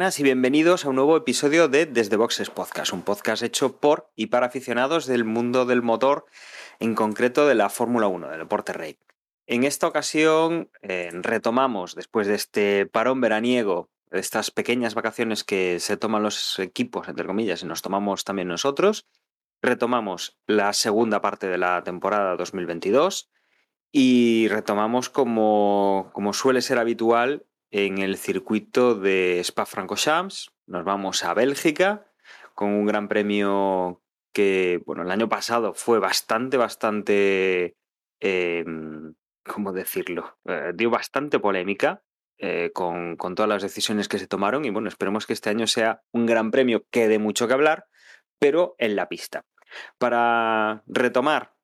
y bienvenidos a un nuevo episodio de Desde Boxes Podcast, un podcast hecho por y para aficionados del mundo del motor, en concreto de la Fórmula 1, del deporte rey. En esta ocasión eh, retomamos, después de este parón veraniego, estas pequeñas vacaciones que se toman los equipos, entre comillas, y nos tomamos también nosotros, retomamos la segunda parte de la temporada 2022 y retomamos como, como suele ser habitual en el circuito de Spa-Francorchamps. Nos vamos a Bélgica con un gran premio que, bueno, el año pasado fue bastante, bastante, eh, ¿cómo decirlo? Eh, dio bastante polémica eh, con, con, todas las decisiones que se tomaron y, bueno, esperemos que este año sea un gran premio que dé mucho que hablar, pero en la pista. Para retomar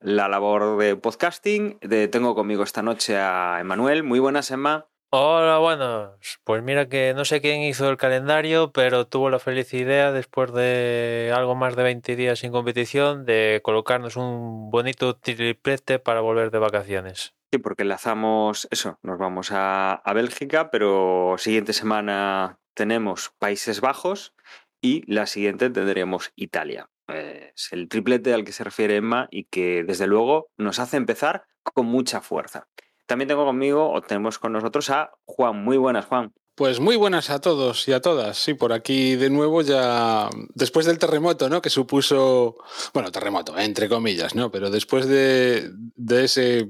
la labor de podcasting, tengo conmigo esta noche a Emanuel. Muy buenas, Emma. Hola, buenos. Pues mira que no sé quién hizo el calendario, pero tuvo la feliz idea, después de algo más de 20 días sin competición, de colocarnos un bonito triplete para volver de vacaciones. Sí, porque enlazamos eso, nos vamos a, a Bélgica, pero siguiente semana tenemos Países Bajos y la siguiente tendremos Italia. Es el triplete al que se refiere Emma y que desde luego nos hace empezar con mucha fuerza. También tengo conmigo, o tenemos con nosotros a Juan. Muy buenas, Juan. Pues muy buenas a todos y a todas. Sí, por aquí de nuevo ya después del terremoto, ¿no? Que supuso, bueno, terremoto, entre comillas, ¿no? Pero después de, de ese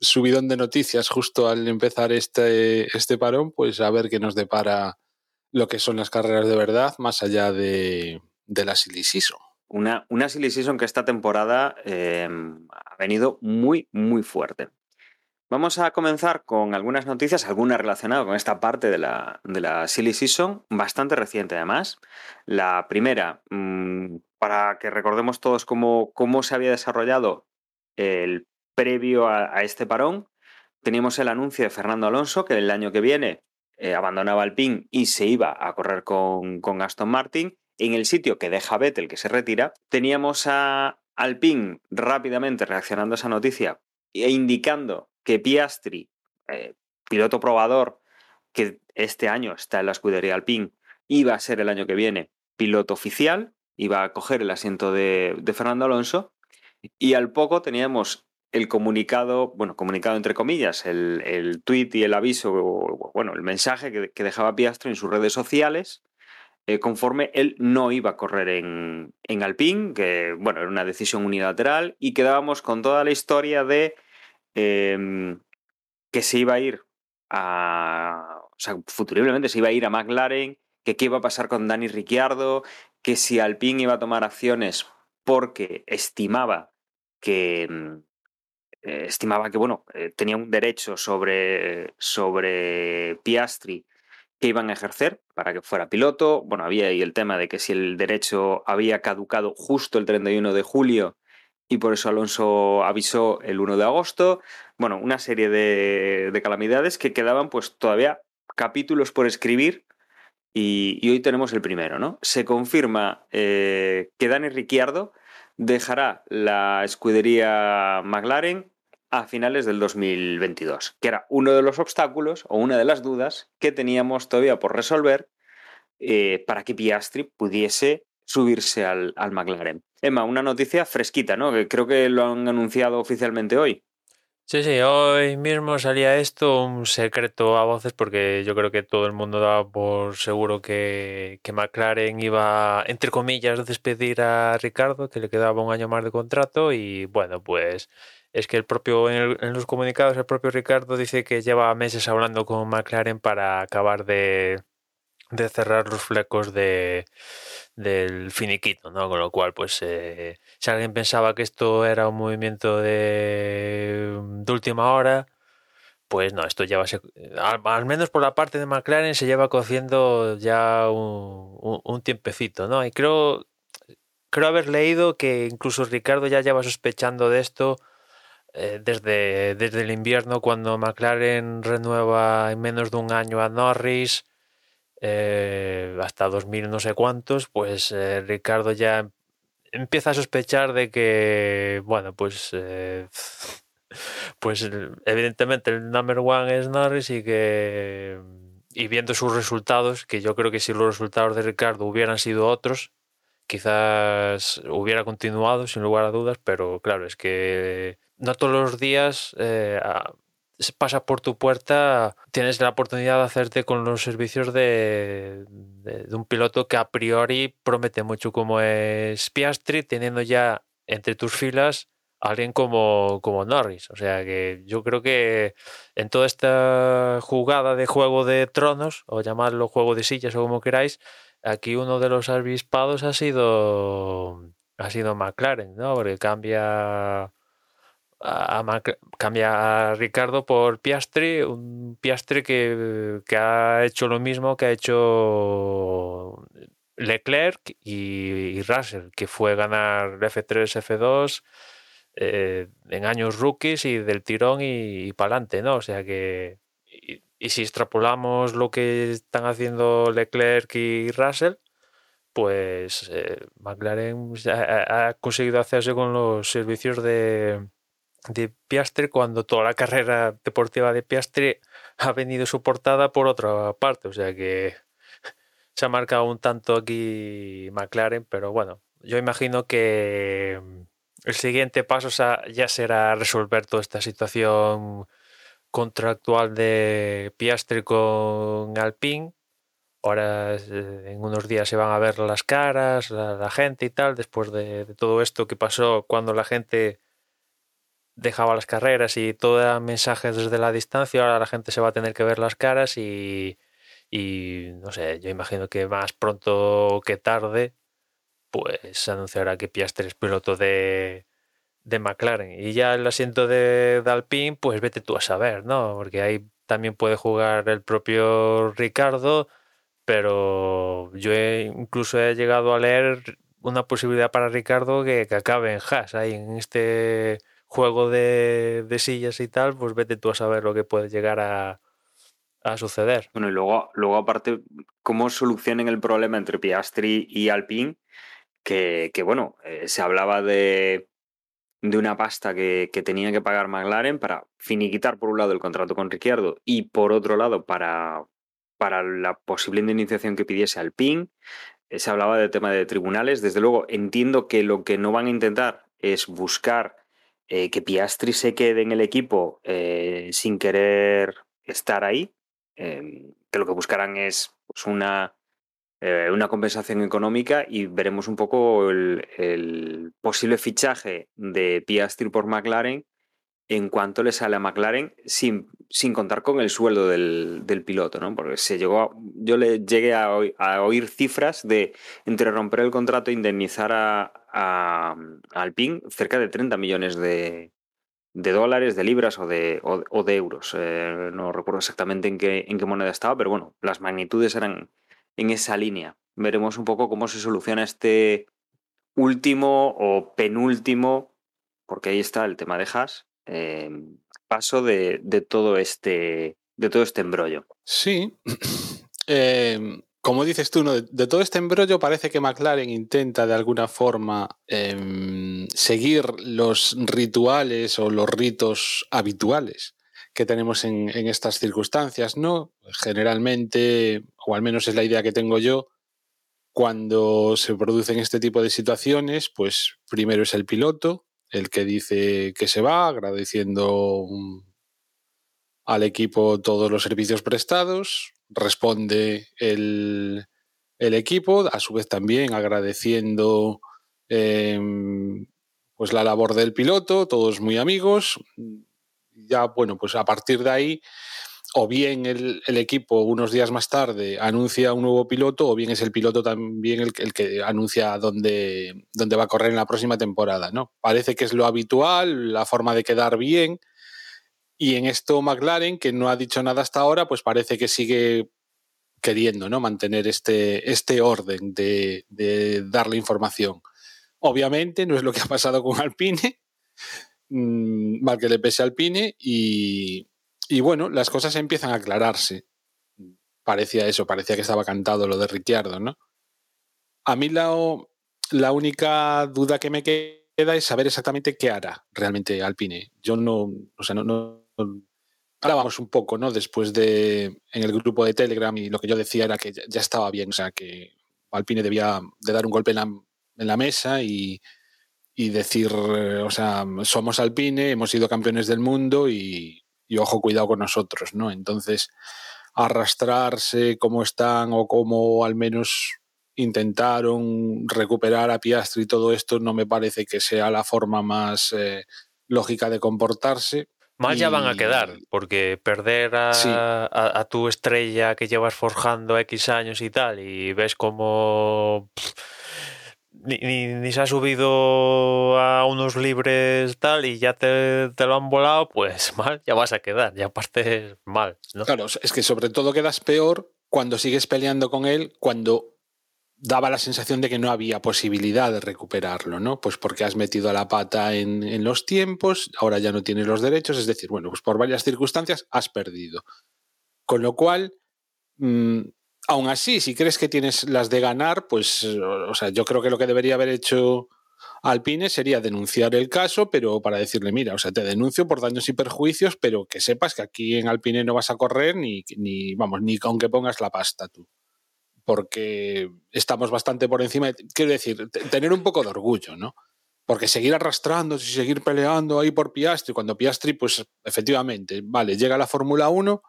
subidón de noticias justo al empezar este, este parón, pues a ver qué nos depara lo que son las carreras de verdad, más allá de, de la Silly Season. Una, una Silly Season que esta temporada eh, ha venido muy, muy fuerte. Vamos a comenzar con algunas noticias, algunas relacionadas con esta parte de la, de la Silly Season, bastante reciente además. La primera, mmm, para que recordemos todos cómo, cómo, se había desarrollado el previo a, este parón, teníamos el anuncio de Fernando Alonso que el año que viene eh, abandonaba Alpine y se iba a correr con, con Aston Martin. En el sitio que deja Vettel, que se retira, teníamos a Alpine rápidamente reaccionando a esa noticia e indicando que Piastri, eh, piloto probador, que este año está en la escudería Alpine, iba a ser el año que viene piloto oficial, iba a coger el asiento de, Fernando Alonso, y al poco teníamos el comunicado, bueno, comunicado entre comillas, el, el tweet y el aviso, bueno, el mensaje que, que dejaba Piastri en sus redes sociales, eh, conforme él no iba a correr en, en Alpine, que, bueno, era una decisión unilateral, y quedábamos con toda la historia de eh, que se iba a ir a. O sea, futuriblemente se iba a ir a McLaren, que qué iba a pasar con Dani Ricciardo, que si Alpine iba a tomar acciones porque estimaba que. Eh, estimaba que, bueno, eh, tenía un derecho sobre, sobre Piastri que iban a ejercer para que fuera piloto. Bueno, había ahí el tema de que si el derecho había caducado justo el 31 de julio y por eso Alonso avisó el 1 de agosto. Bueno, una serie de, de calamidades que quedaban pues todavía capítulos por escribir y, y hoy tenemos el primero, ¿no? Se confirma eh, que Dani Ricciardo dejará la escudería McLaren a finales del 2022, que era uno de los obstáculos o una de las dudas que teníamos todavía por resolver eh, para que Piastri pudiese subirse al, al, McLaren. Emma, una noticia fresquita, ¿no? Que creo que lo han anunciado oficialmente hoy. Sí, sí, hoy mismo salía esto, un secreto a voces, porque yo creo que todo el mundo daba por seguro que, que McLaren iba, entre comillas, despedir a Ricardo, que le quedaba un año más de contrato, y bueno, pues es que el propio, en, el, en los comunicados, el propio Ricardo dice que lleva meses hablando con McLaren para acabar de, de cerrar los flecos de, del finiquito, ¿no? Con lo cual, pues, eh, si alguien pensaba que esto era un movimiento de, de última hora, pues no, esto lleva, al, al, menos por la parte de McLaren, se lleva cociendo ya un, tiempecito, ¿no? Y creo, creo haber leído que incluso Ricardo ya lleva sospechando de esto eh, desde, desde el invierno cuando McLaren renueva en menos de un año a Norris eh, hasta 2000 no sé cuántos, pues eh, Ricardo ya empieza a sospechar de que, bueno, pues, eh, pues evidentemente el number one es Norris y que, y viendo sus resultados, que yo creo que si los resultados de Ricardo hubieran sido otros, quizás hubiera continuado sin lugar a dudas, pero claro, es que no todos los días eh, pasa por tu puerta, tienes la oportunidad de hacerte con los servicios de, un piloto que a priori promete mucho como es Piastri, teniendo ya entre tus filas alguien como, como Norris. O sea que yo creo que en toda esta jugada de juego de tronos, o llamarlo juego de sillas o como queráis, aquí uno de los avispados ha sido ha sido McLaren, ¿no? Porque cambia a, cambia a Ricardo por Piastri, un Piastri que, que, ha hecho lo mismo que ha hecho Leclerc y, Russell, que fue ganar F3, F2 eh, en años rookies y del tirón y, para adelante, ¿no? O sea que. Y, si extrapolamos lo que están haciendo Leclerc y Russell, pues eh, McLaren ha conseguido hacerse con los servicios de, de Piastri cuando toda la carrera deportiva de Piastri ha venido soportada por otra parte. O sea que se ha marcado un tanto aquí McLaren, pero bueno, yo imagino que el siguiente paso ya será resolver toda esta situación contractual de Piastri con Alpine. Ahora en unos días se van a ver las caras, la, gente y tal, después de, de todo esto que pasó cuando la gente dejaba las carreras y todo mensajes desde la distancia, ahora la gente se va a tener que ver las caras y, y no sé, yo imagino que más pronto que tarde, pues se anunciará que Piastri es piloto de, de McLaren. Y ya el asiento de, de, Alpine, pues vete tú a saber, ¿no? Porque ahí también puede jugar el propio Ricardo, pero yo he, incluso he llegado a leer una posibilidad para Ricardo que, que acabe en Haas, ahí en este juego de, sillas y tal, pues vete tú a saber lo que puede llegar a, suceder. Bueno, y luego, luego aparte, cómo solucionen el problema entre Piastri y Alpine, que, bueno, eh, se hablaba de, de una pasta que, tenía que pagar McLaren para finiquitar por un lado el contrato con Ricciardo y por otro lado para, la posible indemnización que pidiese Alpine. Eh, se hablaba del tema de tribunales. Desde luego, entiendo que lo que no van a intentar es buscar eh, que Piastri se quede en el equipo eh, sin querer estar ahí, eh, que lo que buscarán es pues, una, eh, una, compensación económica y veremos un poco el, el, posible fichaje de Piastri por McLaren en cuanto le sale a McLaren sin, sin contar con el sueldo del, del piloto, ¿no? Porque se llegó a, yo le llegué a, oír, cifras de entre romper el contrato e indemnizar a, a, cerca de 30 millones de, de dólares, de libras o de, o de euros. Eh, no recuerdo exactamente en qué, en qué moneda estaba, pero bueno, las magnitudes eran en esa línea. Veremos un poco cómo se soluciona este último o penúltimo, porque ahí está el tema de Haas, eh, paso de, todo este de todo este embrollo. Sí. Eh, como dices tú, ¿no? de, todo este embrollo parece que McLaren intenta de alguna forma eh, seguir los rituales o los ritos habituales que tenemos en, en, estas circunstancias, ¿no? Generalmente, o al menos es la idea que tengo yo, cuando se producen este tipo de situaciones, pues primero es el piloto, el que dice que se va, agradeciendo al equipo todos los servicios prestados, responde el, el equipo, a su vez también agradeciendo eh, pues la labor del piloto, todos muy amigos. Ya, bueno, pues a partir de ahí, o bien el, equipo unos días más tarde anuncia un nuevo piloto, o bien es el piloto también el, que anuncia dónde, dónde, va a correr en la próxima temporada, ¿no? Parece que es lo habitual, la forma de quedar bien. Y en esto McLaren, que no ha dicho nada hasta ahora, pues parece que sigue queriendo ¿no? mantener este, este orden de, de dar la información. Obviamente no es lo que ha pasado con Alpine, mm, mal que le pese al Alpine y, y bueno, las cosas empiezan a aclararse. Parecía eso, parecía que estaba cantado lo de Ricciardo, ¿no? A mí la, la única duda que me queda es saber exactamente qué hará realmente Alpine. Yo no, o sea, no, no hablábamos un poco, ¿no? Después de en el grupo de Telegram y lo que yo decía era que ya estaba bien, o sea, que Alpine debía de dar un golpe en la, en la mesa y, y, decir, o sea, somos Alpine, hemos sido campeones del mundo y, y, ojo, cuidado con nosotros, ¿no? Entonces, arrastrarse como están o como al menos intentaron recuperar a Piastri y todo esto no me parece que sea la forma más eh, lógica de comportarse. Mal ya van a quedar, porque perder a, Sí. a- a tu estrella que llevas forjando X años y tal, y ves como pff, ni, ni- se ha subido a unos libres tal y ya te, te lo han volado, pues mal, ya vas a quedar, ya partes mal, ¿no? Claro, es que sobre todo quedas peor cuando sigues peleando con él, cuando daba la sensación de que no había posibilidad de recuperarlo, ¿no? Pues porque has metido la pata en, en los tiempos, ahora ya no tienes los derechos, es decir, bueno, pues por varias circunstancias has perdido. Con lo cual, mmm, aún así, si crees que tienes las de ganar, pues, o sea, yo creo que lo que debería haber hecho Alpine sería denunciar el caso, pero para decirle, mira, o sea, te denuncio por daños y perjuicios, pero que sepas que aquí en Alpine no vas a correr ni, ni vamos, ni aunque pongas la pasta tú. Porque estamos bastante por encima. De, quiero decir, tener un poco de orgullo, ¿no? Porque seguir arrastrándose y seguir peleando ahí por Piastri, cuando Piastri, pues efectivamente, vale, llega a la Fórmula 1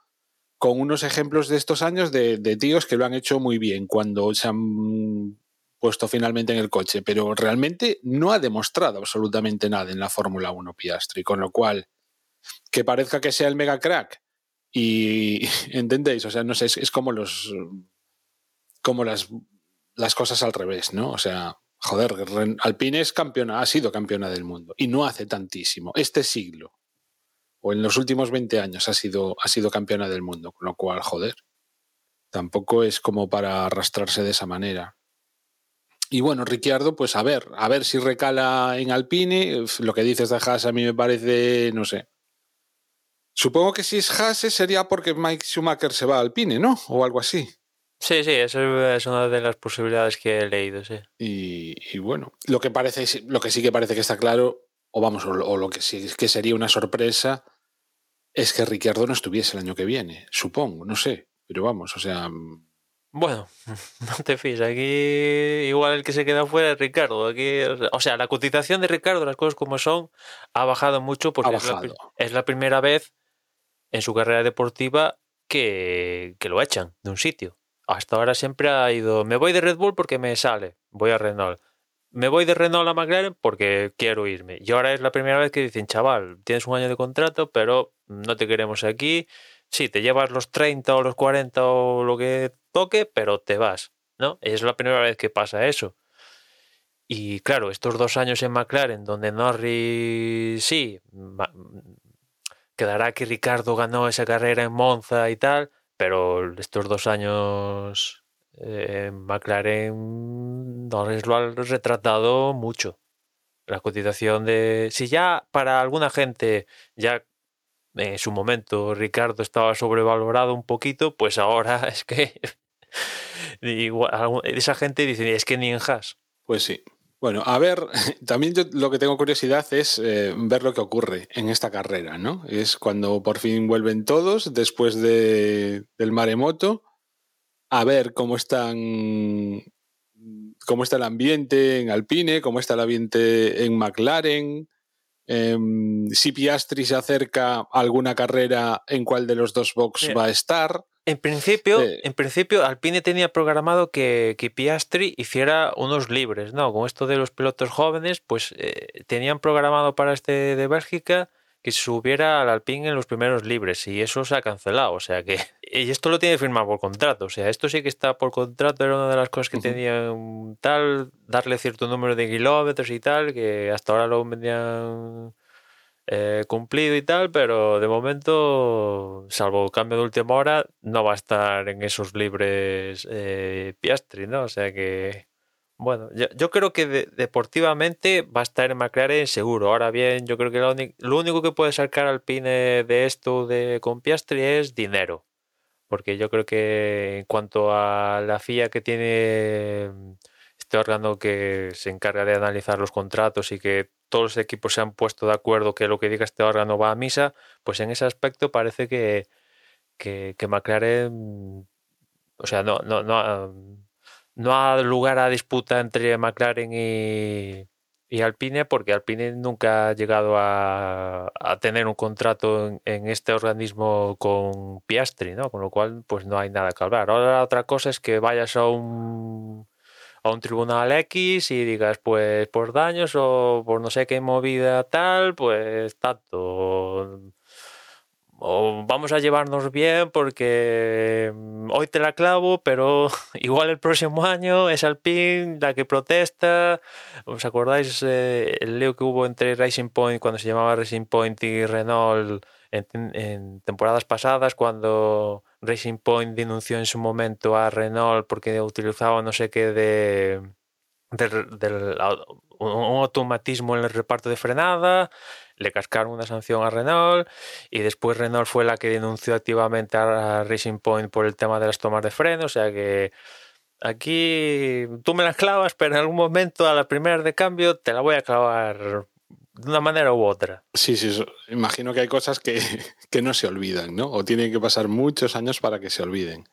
con unos ejemplos de estos años de, tíos que lo han hecho muy bien cuando se han puesto finalmente en el coche, pero realmente no ha demostrado absolutamente nada en la Fórmula 1 Piastri, con lo cual, que parezca que sea el mega crack y, ¿entendéis? O sea, no sé, es, es como los, como las, las cosas al revés, ¿no? O sea, joder, Alpine es campeona, ha sido campeona del mundo y no hace tantísimo, este siglo o en los últimos 20 años ha sido, ha sido campeona del mundo, con lo cual, joder, tampoco es como para arrastrarse de esa manera. Y bueno, Ricciardo, pues a ver, a ver si recala en Alpine. Lo que dices de Haas a mí me parece, no sé. Supongo que si es Haas sería porque Mike Schumacher se va a Alpine, ¿no? O algo así. Sí, sí, eso es una de las posibilidades que he leído, sí. Y, y bueno, lo que parece, lo que sí que parece que está claro, o vamos, o, o lo que sí que sería una sorpresa, es que Ricciardo no estuviese el año que viene, supongo, no sé, pero vamos, o sea. Bueno, no te fíes, aquí igual el que se queda fuera es Ricardo. Aquí, o sea, la cotización de Ricardo, las cosas como son, ha bajado mucho porque bajado. Es, la, es, la, primera vez en su carrera deportiva que, que lo echan de un sitio. Hasta ahora siempre ha ido, me voy de Red Bull porque me sale, voy a Renault. Me voy de Renault a McLaren porque quiero irme. Y ahora es la primera vez que dicen, chaval, tienes un año de contrato, pero no te queremos aquí. Sí, te llevas los 30 o los 40 o lo que toque, pero te vas, ¿no? Es la primera vez que pasa eso. Y claro, estos dos años en McLaren, donde Norris, sí, quedará que Ricardo ganó esa carrera en Monza y tal, pero estos dos años eh, McLaren Norris lo ha retratado mucho. La cotización de... Si ya para alguna gente ya en su momento Ricardo estaba sobrevalorado un poquito, pues ahora es que esa gente dice, es que ni en Haas. Pues sí. Bueno, a ver, también yo lo que tengo curiosidad es eh, ver lo que ocurre en esta carrera, ¿no? Es cuando por fin vuelven todos después de, del maremoto, a ver cómo están, cómo está el ambiente en Alpine, cómo está el ambiente en McLaren, eh, si Piastri se acerca a alguna carrera, en cuál de los dos box va a estar. En principio, Eh. en principio, Alpine tenía programado que, que Piastri hiciera unos libres, ¿no? Con esto de los pilotos jóvenes, pues eh, tenían programado para este de Bélgica que subiera al Alpine en los primeros libres y eso se ha cancelado, o sea que y esto lo tiene firmado por contrato, o sea, esto sí que está por contrato, era una de las cosas que tenían tal, darle cierto número de kilómetros y tal, que hasta ahora lo venían eh, cumplido y tal, pero de momento, salvo cambio de última hora, no va a estar en esos libres eh, Piastri, ¿no? O sea que Bueno, yo, yo creo que de- deportivamente va a estar en seguro. Ahora bien, yo creo que lo, lo único que puede sacar Alpine de esto de con Piastri es dinero. Porque yo creo que en cuanto a la FIA que tiene mm, este órgano que se encarga de analizar los contratos y que todos los equipos se han puesto de acuerdo que lo que diga este órgano va a misa, pues en ese aspecto parece que, que, que McLaren, o sea, no, no, no, no ha lugar a disputa entre McLaren y, Alpine porque Alpine nunca ha llegado a, tener un contrato en, en este organismo con Piastri, ¿no? Con lo cual, pues no hay nada que hablar. Ahora otra cosa es que vayas a un a un tribunal X y digas, pues por daños o por no sé qué movida tal, pues tanto. O vamos a llevarnos bien porque mm, hoy te la clavo, pero igual el próximo año es Alpine la que protesta. ¿Os acordáis eh, el lío que hubo entre Racing Point cuando se llamaba Racing Point y Renault en, en temporadas pasadas cuando Racing Point denunció en su momento a Renault porque utilizaba no sé qué de del au- un un automatismo en el reparto de frenada, le cascaron una sanción a Renault y después Renault fue la que denunció activamente a Racing Point por el tema de las tomas de freno, o sea que aquí tú me las clavas, pero en algún momento a la primera de cambio te la voy a clavar de una manera u otra. Sí, sí, imagino que hay cosas que, que no se olvidan, ¿no? O tienen que pasar muchos años para que se olviden.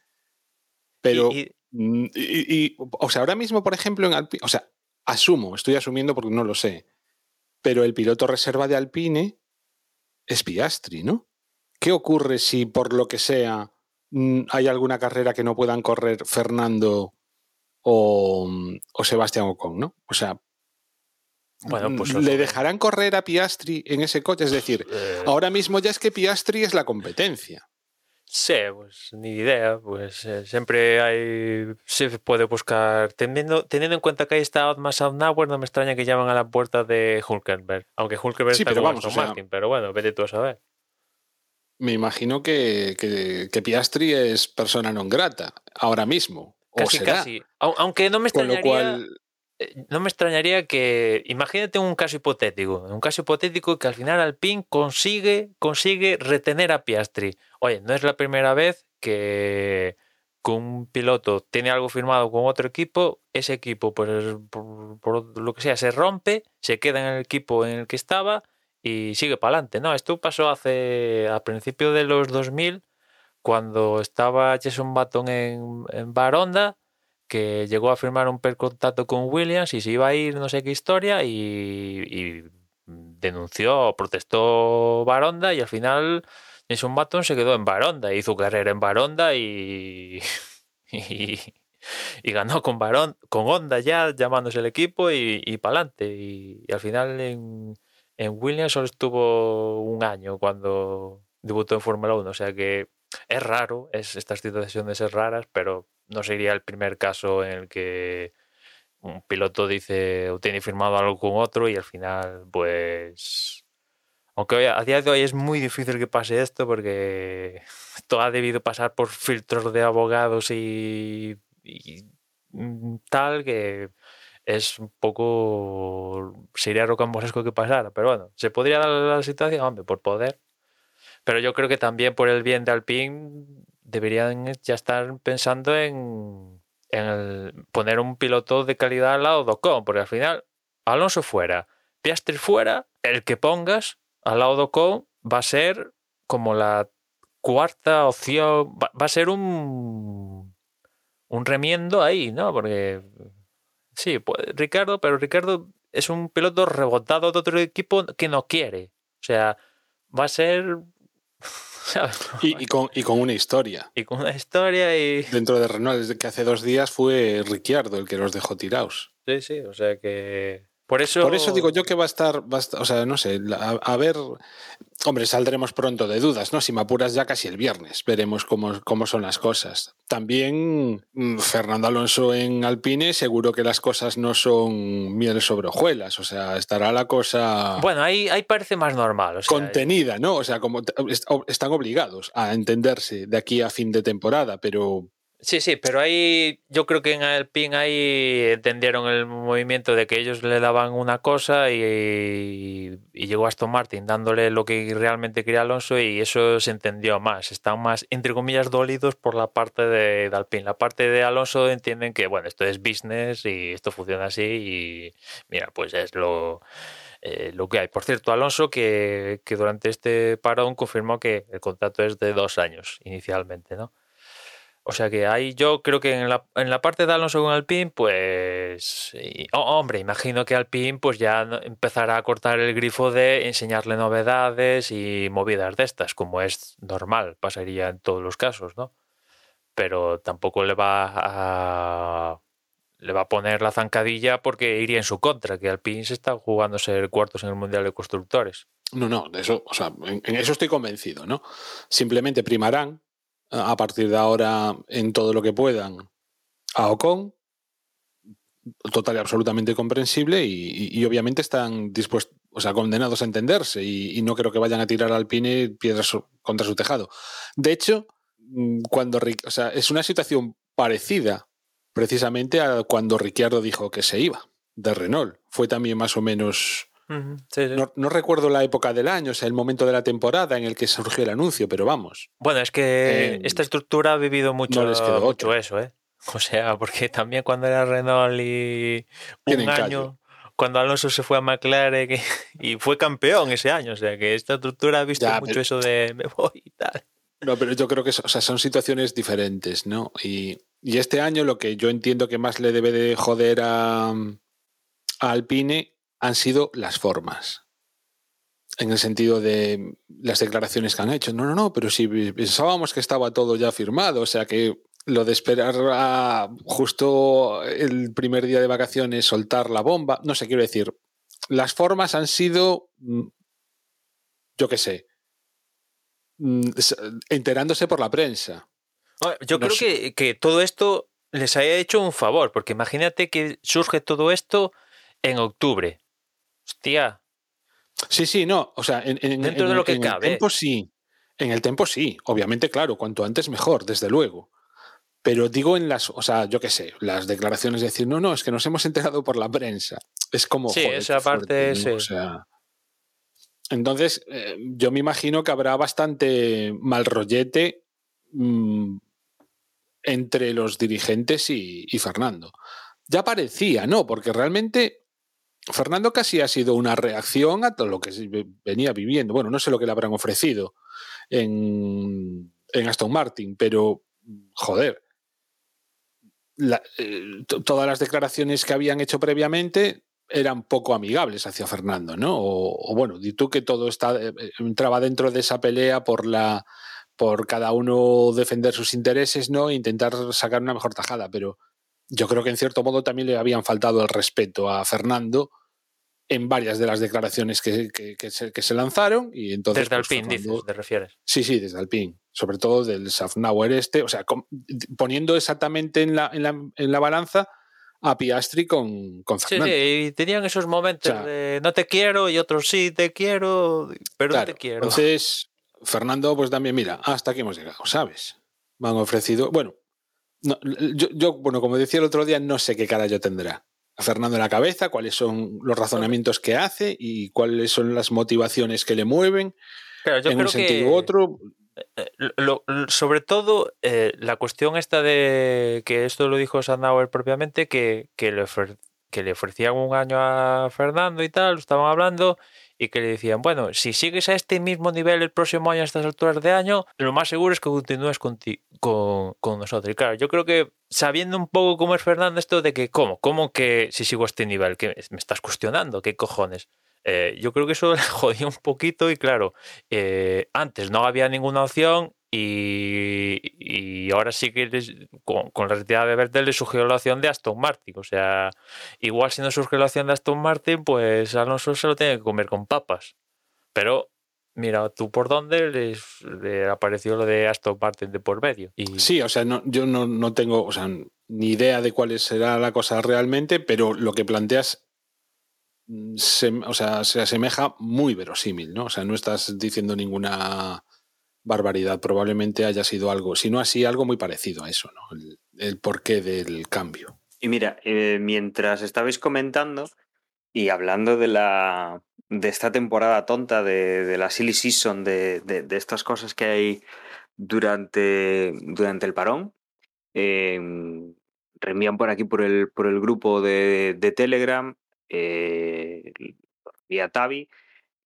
Pero, Y- mm, y- y- o sea, ahora mismo, por ejemplo, en Alpine, o sea, asumo, estoy asumiendo porque no lo sé, pero el piloto reserva de Alpine es Piastri, ¿no? ¿Qué ocurre si por lo que sea mm, hay alguna carrera que no puedan correr Fernando o, o Sebastián Ocon, ¿no? O sea, Bueno, pues los- ¿le dejarán correr a Piastri en ese coche? Es decir, eh, ahora mismo ya es que Piastri es la competencia. Sí, pues ni idea, pues eh, siempre hay, se puede buscar, teniendo, teniendo en cuenta que ahí está Otmar Sauer, no me extraña que llaman a la puerta de Hulkenberg, aunque Hulkenberg Sí, está con Aston o sea- Martin, pero bueno, vete tú a saber. Me imagino que, que- que Piastri es persona non grata ahora mismo. O Casi, será. casi, Au- aunque no me Con lo extrañaría, cual, eh, no me extrañaría que, imagínate un caso hipotético, un caso hipotético que al final Alpine consigue, consigue retener a Piastri. Oye, no es la primera vez que, un piloto tiene algo firmado con otro equipo, ese equipo, pues por, por lo que sea, se rompe, se queda en el equipo en el que estaba y sigue para adelante. No, esto pasó hace a principios de los 2000 cuando estaba Jason Button en, en Baronda que llegó a firmar un percontrato con Williams y se iba a ir no sé qué historia y, denunció, protestó Baronda y al final Jason Button se quedó en Baronda, hizo carrera en Baronda y, y, ganó con Barón, con Honda ya llamándose el equipo y, y para adelante. Y, y al final en, en Williams solo estuvo un año cuando debutó en Fórmula 1, o sea que es raro, es, estas situaciones es raras, pero no sería el primer caso en el que un piloto dice o tiene firmado algo con otro y al final, pues. Aunque hoy- a día de hoy es muy difícil que pase esto porque todo ha debido pasar por filtros de abogados y, y, mm, tal que es un poco. sería rocambolesco que pasara, pero bueno, se podría dar la situación, hombre, por poder. Pero yo creo que también por el bien de Alpine deberían ya estar pensando en, el- poner un piloto de calidad al lado de Ocon, porque al final Alonso fuera, Piastri fuera, el que pongas al lado de Ocon va a ser como la cuarta opción, va, va a ser un, un remiendo ahí, ¿no? Porque sí, puede, Ricardo, pero Ricardo es un piloto rebotado de otro equipo que no quiere. O sea, va a ser... ¿sabes? y, y con, y con una historia. y con una historia y... Dentro de Renault, desde que hace dos días fue Ricciardo el que los dejó tirados. Sí, sí, o sea que... Por eso... Por eso digo yo que va a estar, va a estar- o sea, no sé, a, a ver, hombre, saldremos pronto de dudas, ¿no? Si me apuras ya casi el viernes, veremos cómo, cómo son las cosas. También mm, Fernando Alonso en Alpine, seguro que las cosas no son miel sobre hojuelas, o sea, estará la cosa Bueno, ahí, ahí parece más normal. O sea, contenida, ¿no? O sea, como están obligados a entenderse de aquí a fin de temporada, pero Sí, sí, pero ahí yo creo que en Alpine ahí entendieron el movimiento de que ellos le daban una cosa y, y, llegó Aston Martin dándole lo que realmente quería Alonso y eso se entendió más. Están más, entre comillas, dolidos por la parte de, de Alpine. La parte de Alonso entienden que, bueno, esto es business y esto funciona así y mira, pues es lo, eh, lo que hay. Por cierto, Alonso que, que durante este parón confirmó que el contrato es de dos años inicialmente, ¿no? O sea que ahí yo creo que en la, en la parte de Alonso con Alpine, pues. Oh, hombre, imagino que Alpine pues ya empezará a cortar el grifo de enseñarle novedades y movidas de estas, como es normal, pasaría en todos los casos, ¿no? Pero tampoco le va a. Le va a poner la zancadilla porque iría en su contra, que Alpine se está jugando ser cuartos en el Mundial de Constructores. No, no, de eso, o sea, en eso estoy convencido, ¿no? Simplemente primarán a partir de ahora en todo lo que puedan a Ocon, total y absolutamente comprensible, y, obviamente están dispuestos, o sea, condenados a entenderse, y, no creo que vayan a tirar al Pine piedras contra su tejado. De hecho, mm, cuando es una situación parecida precisamente a cuando Ricciardo dijo que se iba de Renault. Fue también más o menos. Sí, sí. No, no, recuerdo la época del año, o sea, el momento de la temporada en el que surgió el anuncio, pero vamos. Bueno, es que eh, esta estructura ha vivido mucho, no mucho eso, ¿eh? O sea, porque también cuando era Renault y un Tienen año, callo. cuando Alonso se fue a McLaren y, y, fue campeón ese año, o sea, que esta estructura ha visto Ya, mucho pero- eso de me voy y tal. No, pero yo creo que o sea, son situaciones diferentes, ¿no? Y, y este año lo que yo entiendo que más le debe de joder a, a Alpine han sido las formas. En el sentido de las declaraciones que han hecho. No, no, no, pero si pensábamos que estaba todo ya firmado, o sea que lo de esperar a justo el primer día de vacaciones soltar la bomba, no sé, quiero decir, las formas han sido, mm, yo qué sé, mm, enterándose por la prensa. Bueno, Yo creo que, que todo esto les haya hecho un favor, porque imagínate que surge todo esto en octubre. Hostia, Sí, sí, no, o sea, en, en- Dentro en- de lo que en cabe. el tiempo sí, en el tiempo sí, obviamente, claro, cuanto antes mejor, desde luego. Pero digo en las, o sea, yo qué sé, las declaraciones de decir, no, no, es que nos hemos enterado por la prensa. Es como, Sí, joder, esa parte, ¿no? sí. O sea, entonces, eh, yo me imagino que habrá bastante mal rollete mm, entre los dirigentes y, y Fernando. Ya parecía, ¿no? Porque realmente Fernando casi ha sido una reacción a todo lo que venía viviendo. Bueno, no sé lo que le habrán ofrecido en, Aston Martin, pero joder, eh, to- todas las declaraciones que habían hecho previamente eran poco amigables hacia Fernando, ¿no? O, o bueno, di tú que todo está, eh, eh, entraba dentro de esa pelea por la por cada uno defender sus intereses, ¿no? E intentar sacar una mejor tajada, pero yo creo que en cierto modo también le habían faltado el respeto a Fernando en varias de las declaraciones que, que- que se, que se lanzaron y entonces desde pues, Alpine, Fernando- dices, te refieres. Sí, sí, desde Alpine. Sobre todo del Safnauer este. O sea, com- poniendo exactamente en la, en la, en la balanza a Piastri con, con Sí, Fernando. sí, y tenían esos momentos O sea, de no te quiero y otros sí te quiero, pero Claro, no te quiero. Entonces, Fernando, pues también, mira, hasta aquí hemos llegado, ¿sabes? Me han ofrecido. Bueno, no, yo, yo, bueno, como decía el otro día, no sé qué cara yo tendrá. A Fernando en la cabeza, cuáles son los razonamientos que hace y cuáles son las motivaciones que le mueven Claro, yo en creo un sentido u otro. eh, lo- lo- sobre todo eh, la cuestión esta de que esto lo dijo Sandauer propiamente, que, que, le que le ofrecían un año a Fernando y tal, lo estaban hablando, y que le decían, bueno, si sigues a este mismo nivel el próximo año a estas alturas de año, lo más seguro es que continúes conti- con, con nosotros. Y claro, yo creo que sabiendo un poco cómo es Fernando esto de que, ¿cómo? ¿Cómo que si sigo a este nivel? que me estás cuestionando? ¿Qué cojones? Eh, yo creo que eso le jodía un poquito y claro, eh, antes no había ninguna opción y, ahora sí que con, la retirada de Vettel le surgió la opción de Aston Martin. O sea, igual si no surge la opción de Aston Martin, pues Alonso se lo tiene que comer con papas. Pero mira, tú por dónde les, le apareció lo de Aston Martin de por medio. Sí, o sea, yo no, no tengo ni idea de cuál será la cosa realmente, pero lo que planteas mm, se, o sea, se asemeja muy verosímil, ¿no? O sea, no estás diciendo ninguna barbaridad. Probablemente haya sido algo, si no así, algo muy parecido a eso, ¿no? El, porqué del cambio. Y mira, eh, mientras estabais comentando y hablando de la de esta temporada tonta de, de la silly season, de, de, estas cosas que hay durante, durante el parón, eh, reenvían por aquí por el, por el grupo de, de Telegram, eh, vía Tavi,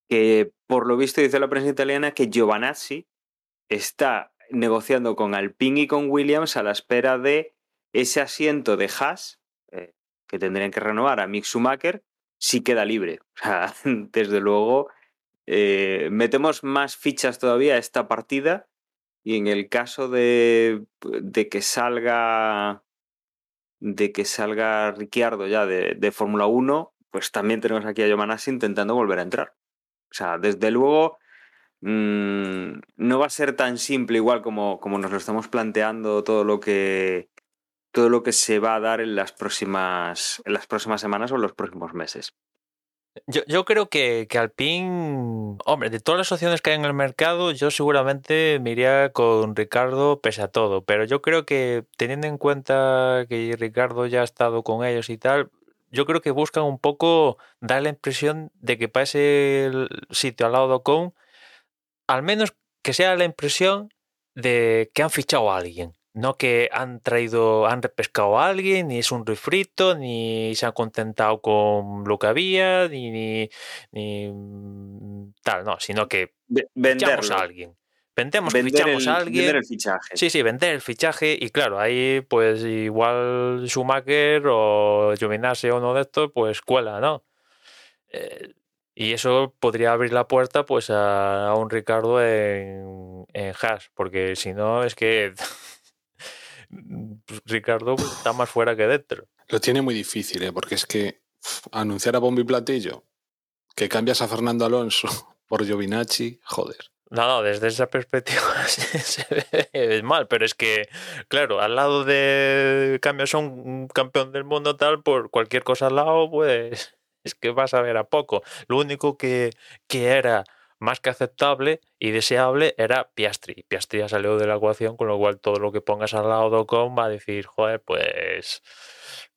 que por lo visto dice la prensa italiana que Giovanazzi está negociando con Alpine y con Williams a la espera de ese asiento de Haas eh, que tendrían que renovar a Mick Schumacher si queda libre. O sea, desde luego, eh, metemos más fichas todavía a esta partida y en el caso de, de que salga de que salga Ricciardo ya de, de Fórmula 1, pues también tenemos aquí a Giovanazzi intentando volver a entrar. O sea, desde luego mmm, no va a ser tan simple igual como, como nos lo estamos planteando todo lo que todo lo que se va a dar en las próximas en las próximas semanas o en los próximos meses. Yo, yo creo que, que Alpine, hombre, de todas las opciones que hay en el mercado, yo seguramente me iría con Ricardo pese a todo, pero yo creo que teniendo en cuenta que Ricardo ya ha estado con ellos y tal, yo creo que buscan un poco dar la impresión de que para ese sitio al lado de al menos que sea la impresión de que han fichado a alguien. No que han traído, han repescado a alguien, ni es un refrito, ni se han contentado con lo que había, ni, ni, ni tal, no, sino que fichamos a alguien. Vendemos, vender fichamos el, a alguien. Vender el fichaje. Sí, sí, vender el fichaje. Y claro, ahí pues igual Schumacher o Giovinazzi o uno de estos, pues cuela, ¿no? Eh, y eso podría abrir la puerta pues a, a un Ricardo en, en Haas, porque si no es que Ricardo está más fuera que dentro. Lo tiene muy difícil, ¿eh? porque es que anunciar a bombo y platillo que cambias a Fernando Alonso por Giovinacci, joder. No, no, desde esa perspectiva se ve mal, pero es que, claro, al lado de cambias a un campeón del mundo tal, por cualquier cosa al lado, pues que vas a ver a poco. Lo único que, que era más que aceptable y deseable era Piastri. Piastri ya salió de la ecuación, con lo cual todo lo que pongas al lado de Ocon va a decir, joder, pues...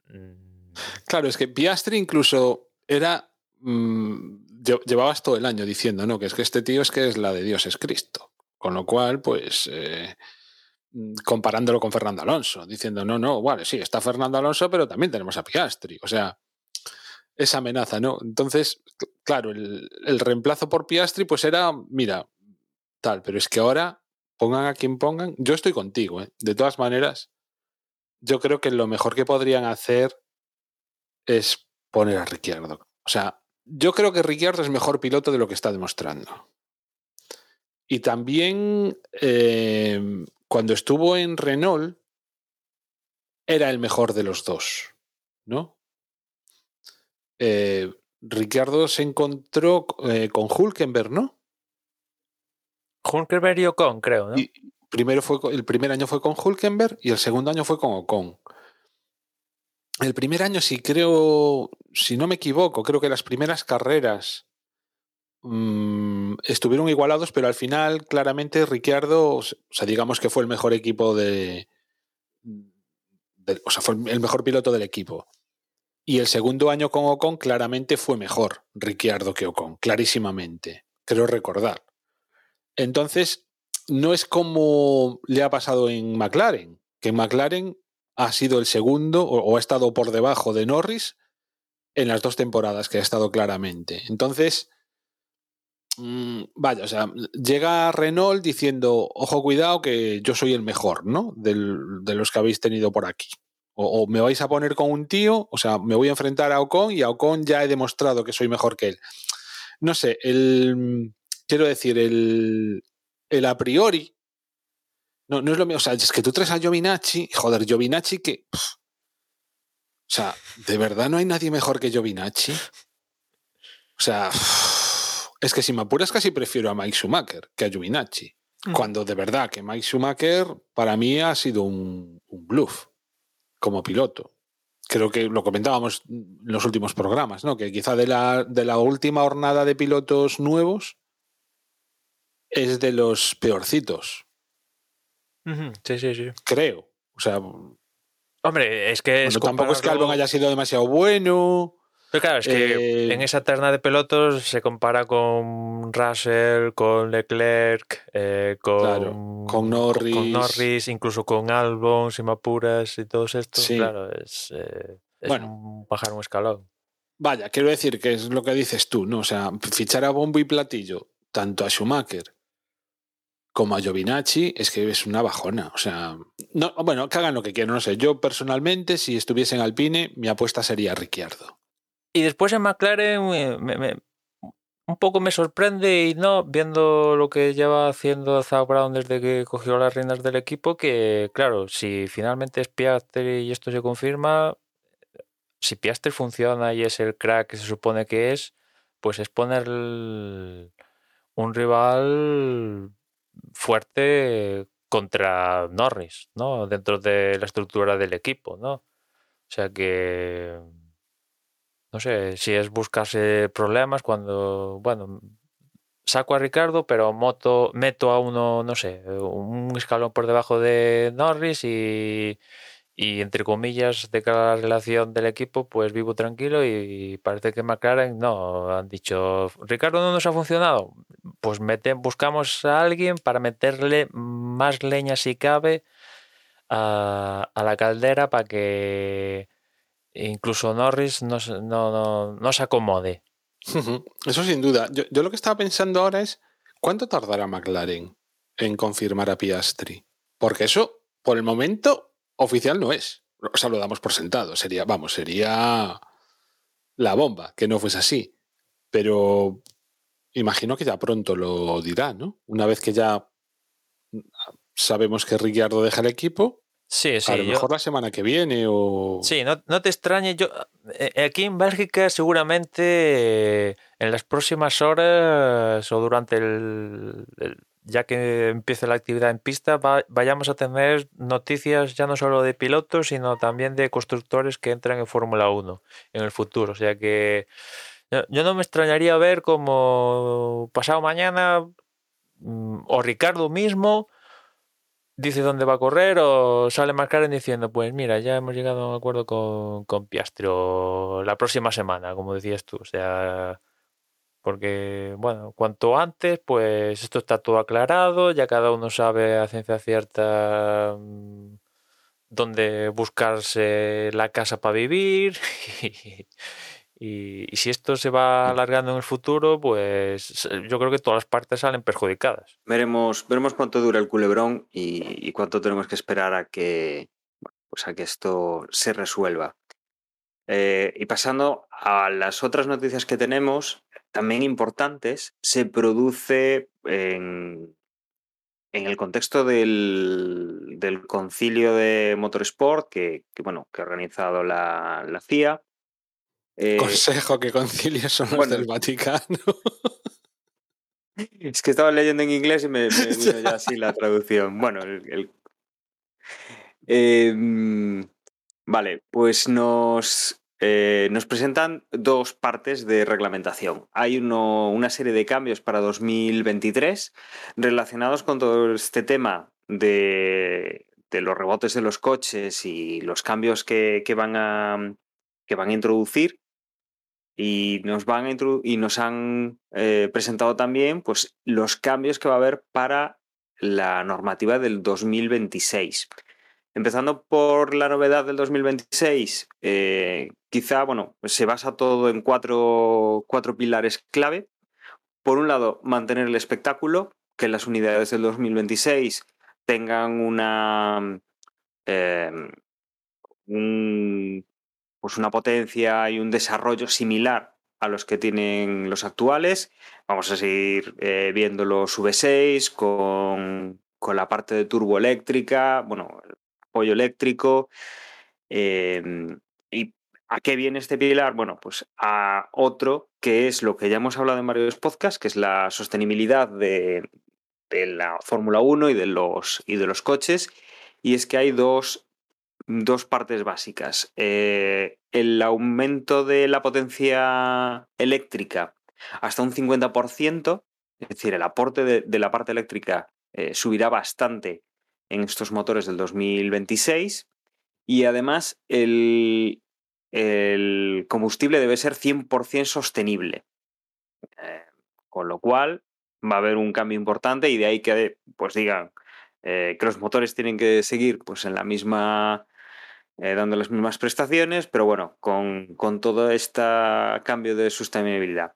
mm. Claro, es que Piastri incluso era... Mmm, llevabas todo el año diciendo, ¿no? Que es que este tío es que es la de Dios es Cristo. Con lo cual, pues... Eh, comparándolo con Fernando Alonso, diciendo, no, no, vale, sí, está Fernando Alonso, pero también tenemos a Piastri. O sea, esa amenaza, ¿no? Entonces, claro, el, reemplazo por Piastri, pues era, mira, tal, pero es que ahora, pongan a quien pongan, yo estoy contigo, ¿eh? De todas maneras, yo creo que lo mejor que podrían hacer es poner a Ricciardo. O sea, yo creo que Ricciardo es mejor piloto de lo que está demostrando. Y también, eh, cuando estuvo en Renault, era el mejor de los dos, ¿no? Eh, Ricardo se encontró eh, con Hulkenberg, ¿no? Hulkenberg y Ocon, creo, ¿no? Y primero fue, el primer año fue con Hulkenberg y el segundo año fue con Ocon. El primer año, si creo, si no me equivoco, creo que las primeras carreras mmm, estuvieron igualados, pero al final, claramente, Ricciardo, o sea, digamos que fue el mejor equipo de, de o sea, fue el mejor piloto del equipo. Y el segundo año con Ocon claramente fue mejor Ricciardo que Ocon, clarísimamente, creo recordar. Entonces, no es como le ha pasado en McLaren, que en McLaren ha sido el segundo o, ha estado por debajo de Norris en las dos temporadas que ha estado claramente. Entonces, mmm, vaya, o sea, llega Renault diciendo, ojo, cuidado, que yo soy el mejor, ¿no? Del, de los que habéis tenido por aquí. O, o, me vais a poner con un tío, o sea, me voy a enfrentar a Ocon y a Ocon ya he demostrado que soy mejor que él. No sé, el. Quiero decir, el. El a priori. No, no es lo mismo. O sea, es que tú traes a Giovinacci, joder, Giovinacci que. Pff, o sea, ¿de verdad no hay nadie mejor que Giovinacci? O sea, pff, es que si me apuras casi prefiero a Mike Schumacher que a Giovinacci. Mm. Cuando de verdad que Mike Schumacher para mí ha sido un, un bluff como piloto. Creo que lo comentábamos en los últimos programas, ¿no? Que quizá de la, de la última jornada de pilotos nuevos, es de los peorcitos, Sí, sí, sí. creo. O sea, Hombre, es que es bueno, tampoco es que Albon haya sido demasiado bueno. Pero claro, es que Eh, en esa terna de pilotos se compara con Russell, con Leclerc, eh, con, Claro, con Norris. con Norris, incluso con Albon, si me apuras y todos estos. Sí. Claro, es, eh, es Bueno. un bajar un escalón. Vaya, quiero decir que es lo que dices tú, ¿no? O sea, fichar a bombo y platillo tanto a Schumacher como a Giovinacci es que es una bajona. O sea, no, bueno, que hagan lo que quieran, no sé. Yo personalmente, si estuviese en Alpine, mi apuesta sería Ricciardo. Y después en McLaren me- me- un poco me sorprende y no, viendo lo que lleva haciendo Zach Brown desde que cogió las riendas del equipo, que claro, si finalmente es Piastri y esto se confirma, si Piastri funciona y es el crack que se supone que es, pues es poner un rival fuerte contra Norris, ¿no? Dentro de la estructura del equipo, ¿no? O sea que no sé si es buscarse problemas cuando, bueno, saco a Ricardo, pero moto, meto a uno, no sé, un escalón por debajo de Norris y, y entre comillas, de cara a la relación del equipo, pues vivo tranquilo y parece que McLaren no, han dicho, Ricardo no nos ha funcionado, pues mete, buscamos a alguien para meterle más leña si cabe a, a la caldera para que incluso Norris no, no, no se acomode. Eso sin duda. Yo, yo lo que estaba pensando ahora es, ¿cuánto tardará McLaren en confirmar a Piastri? Porque eso, por el momento, oficial no es. O sea, lo damos por sentado. Sería, vamos, sería la bomba, que no fuese así. Pero imagino que ya pronto lo dirá, ¿no? Una vez que ya sabemos que Ricciardo deja el equipo, Sí, sí, a lo yo- mejor la semana que viene o... sí, no, no te extrañes. Yo, eh, aquí en Bélgica seguramente eh, en las próximas horas o durante el, el- ya que empiece la actividad en pista, va- vayamos a tener noticias ya no solo de pilotos, sino también de constructores que entran en Fórmula 1 en el futuro. O sea que yo, yo no me extrañaría ver como pasado mañana mm, o Ricardo mismo dice dónde va a correr o sale McLaren diciendo, pues mira, ya hemos llegado a un acuerdo con, con Piastri la próxima semana, como decías tú. O sea, porque, bueno, cuanto antes, pues esto está todo aclarado, ya cada uno sabe a ciencia cierta mm, dónde buscarse la casa para vivir. Y, y si esto se va alargando en el futuro, pues yo creo que todas las partes salen perjudicadas. Veremos, veremos cuánto dura el culebrón y, y cuánto tenemos que esperar a que, pues a que esto se resuelva. Eh, y pasando a las otras noticias que tenemos, también importantes, se produce en, en el contexto del, del concilio de motorsport que, que, bueno, que ha organizado la, la FIA. Eh, Consejo que concilia son los bueno. del Vaticano. Es que estaba leyendo en inglés y me, me vino ya así la traducción. Bueno, el. el- Em, vale, pues nos, eh, nos presentan dos partes de reglamentación. Hay uno, una serie de cambios para 2023 relacionados con todo este tema de, de los rebotes de los coches y los cambios que, que van, a, que van a introducir y nos van a y nos han eh, presentado también pues los cambios que va a haber para la normativa del 2026. Empezando por la novedad del 2026, eh, quizá bueno, se basa todo en cuatro, cuatro pilares clave. Por un lado, mantener el espectáculo, que las unidades del 2026 tengan una, eh, pues una potencia y un desarrollo similar a los que tienen los actuales. Vamos a seguir eh, viendo los V6 con, con la parte de turbo eléctrica, bueno, el eléctrico. eh, ¿Y a qué viene este pilar? Bueno, pues a otro que es lo que ya hemos hablado en varios podcasts, que es la sostenibilidad de, de la Fórmula 1 y de, los, y de los coches. Y es que hay dos dos partes básicas. Eh, el aumento de la potencia eléctrica hasta un 50% es decir, el aporte de, la parte eléctrica eh, subirá bastante en estos motores del 2026 y además el, el combustible debe ser 100% sostenible. Eh, con lo cual va a haber un cambio importante y de ahí que pues digan que los motores tienen que seguir pues en la misma eh, dando las mismas prestaciones, pero bueno, con, con todo este cambio de sostenibilidad.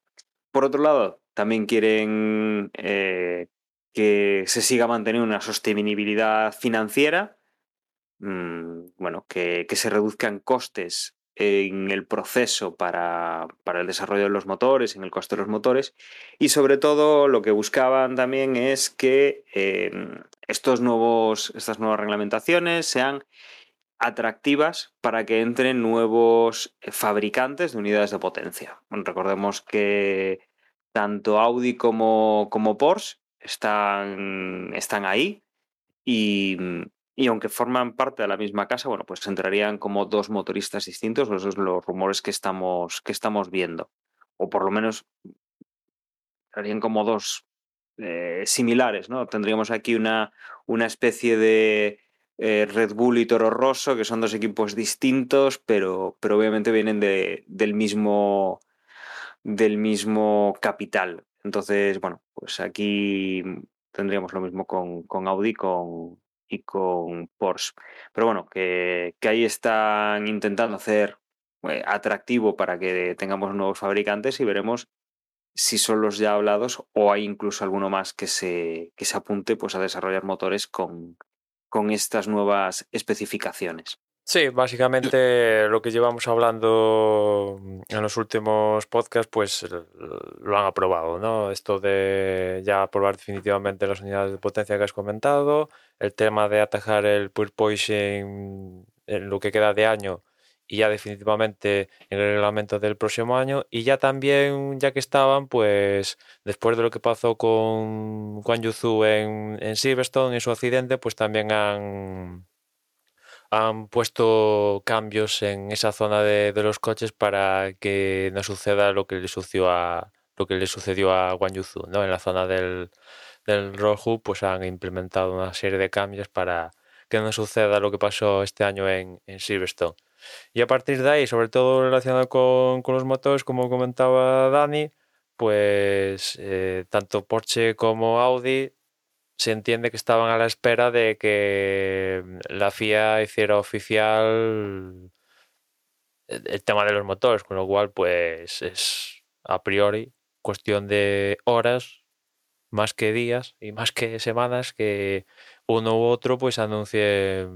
Por otro lado, también quieren eh, que se siga manteniendo una sostenibilidad financiera, mm, bueno, que, que se reduzcan costes en el proceso para, para, el desarrollo de los motores, en el coste de los motores, y sobre todo lo que buscaban también es que eh, estos nuevos, estas nuevas reglamentaciones sean atractivas para que entren nuevos fabricantes de unidades de potencia. Recordemos que tanto Audi como, como Porsche están, están ahí y, y, aunque forman parte de la misma casa, bueno, pues entrarían como dos motoristas distintos, esos son los rumores que estamos, que estamos viendo. O por lo menos serían como dos eh, similares, ¿no? Tendríamos aquí una, una especie de eh, Red Bull y Toro Rosso, que son dos equipos distintos, pero, pero obviamente vienen de, del, mismo, del mismo capital. Entonces, bueno, pues aquí tendríamos lo mismo con, con Audi con, y con Porsche. Pero bueno, que, que ahí están intentando hacer eh, atractivo para que tengamos nuevos fabricantes y veremos si son los ya hablados o hay incluso alguno más que se, que se apunte pues, a desarrollar motores con, con estas nuevas especificaciones. Sí, básicamente lo que llevamos hablando en los últimos podcasts, pues lo han aprobado, ¿no? Esto de ya aprobar definitivamente las unidades de potencia que has comentado, el tema de atajar el porpoising en lo que queda de año y ya definitivamente en el reglamento del próximo año y ya también ya que estaban pues después de lo que pasó con Juan Yuzu en, Silverstone en su accidente pues también han han puesto cambios en esa zona de, los coches para que no suceda lo que le sucedió a lo que le sucedió a Guan Yuzu, ¿no? En la zona del, del pues han implementado una serie de cambios para que no suceda lo que pasó este año en Silverstone. Y a partir de ahí, sobre todo relacionado con, con los motores, como comentaba Dani, pues eh, tanto Porsche como Audi se entiende que estaban a la espera de que la FIA hiciera oficial el tema de los motores, con lo cual pues es a priori cuestión de horas más que días y más que semanas que uno u otro pues anuncie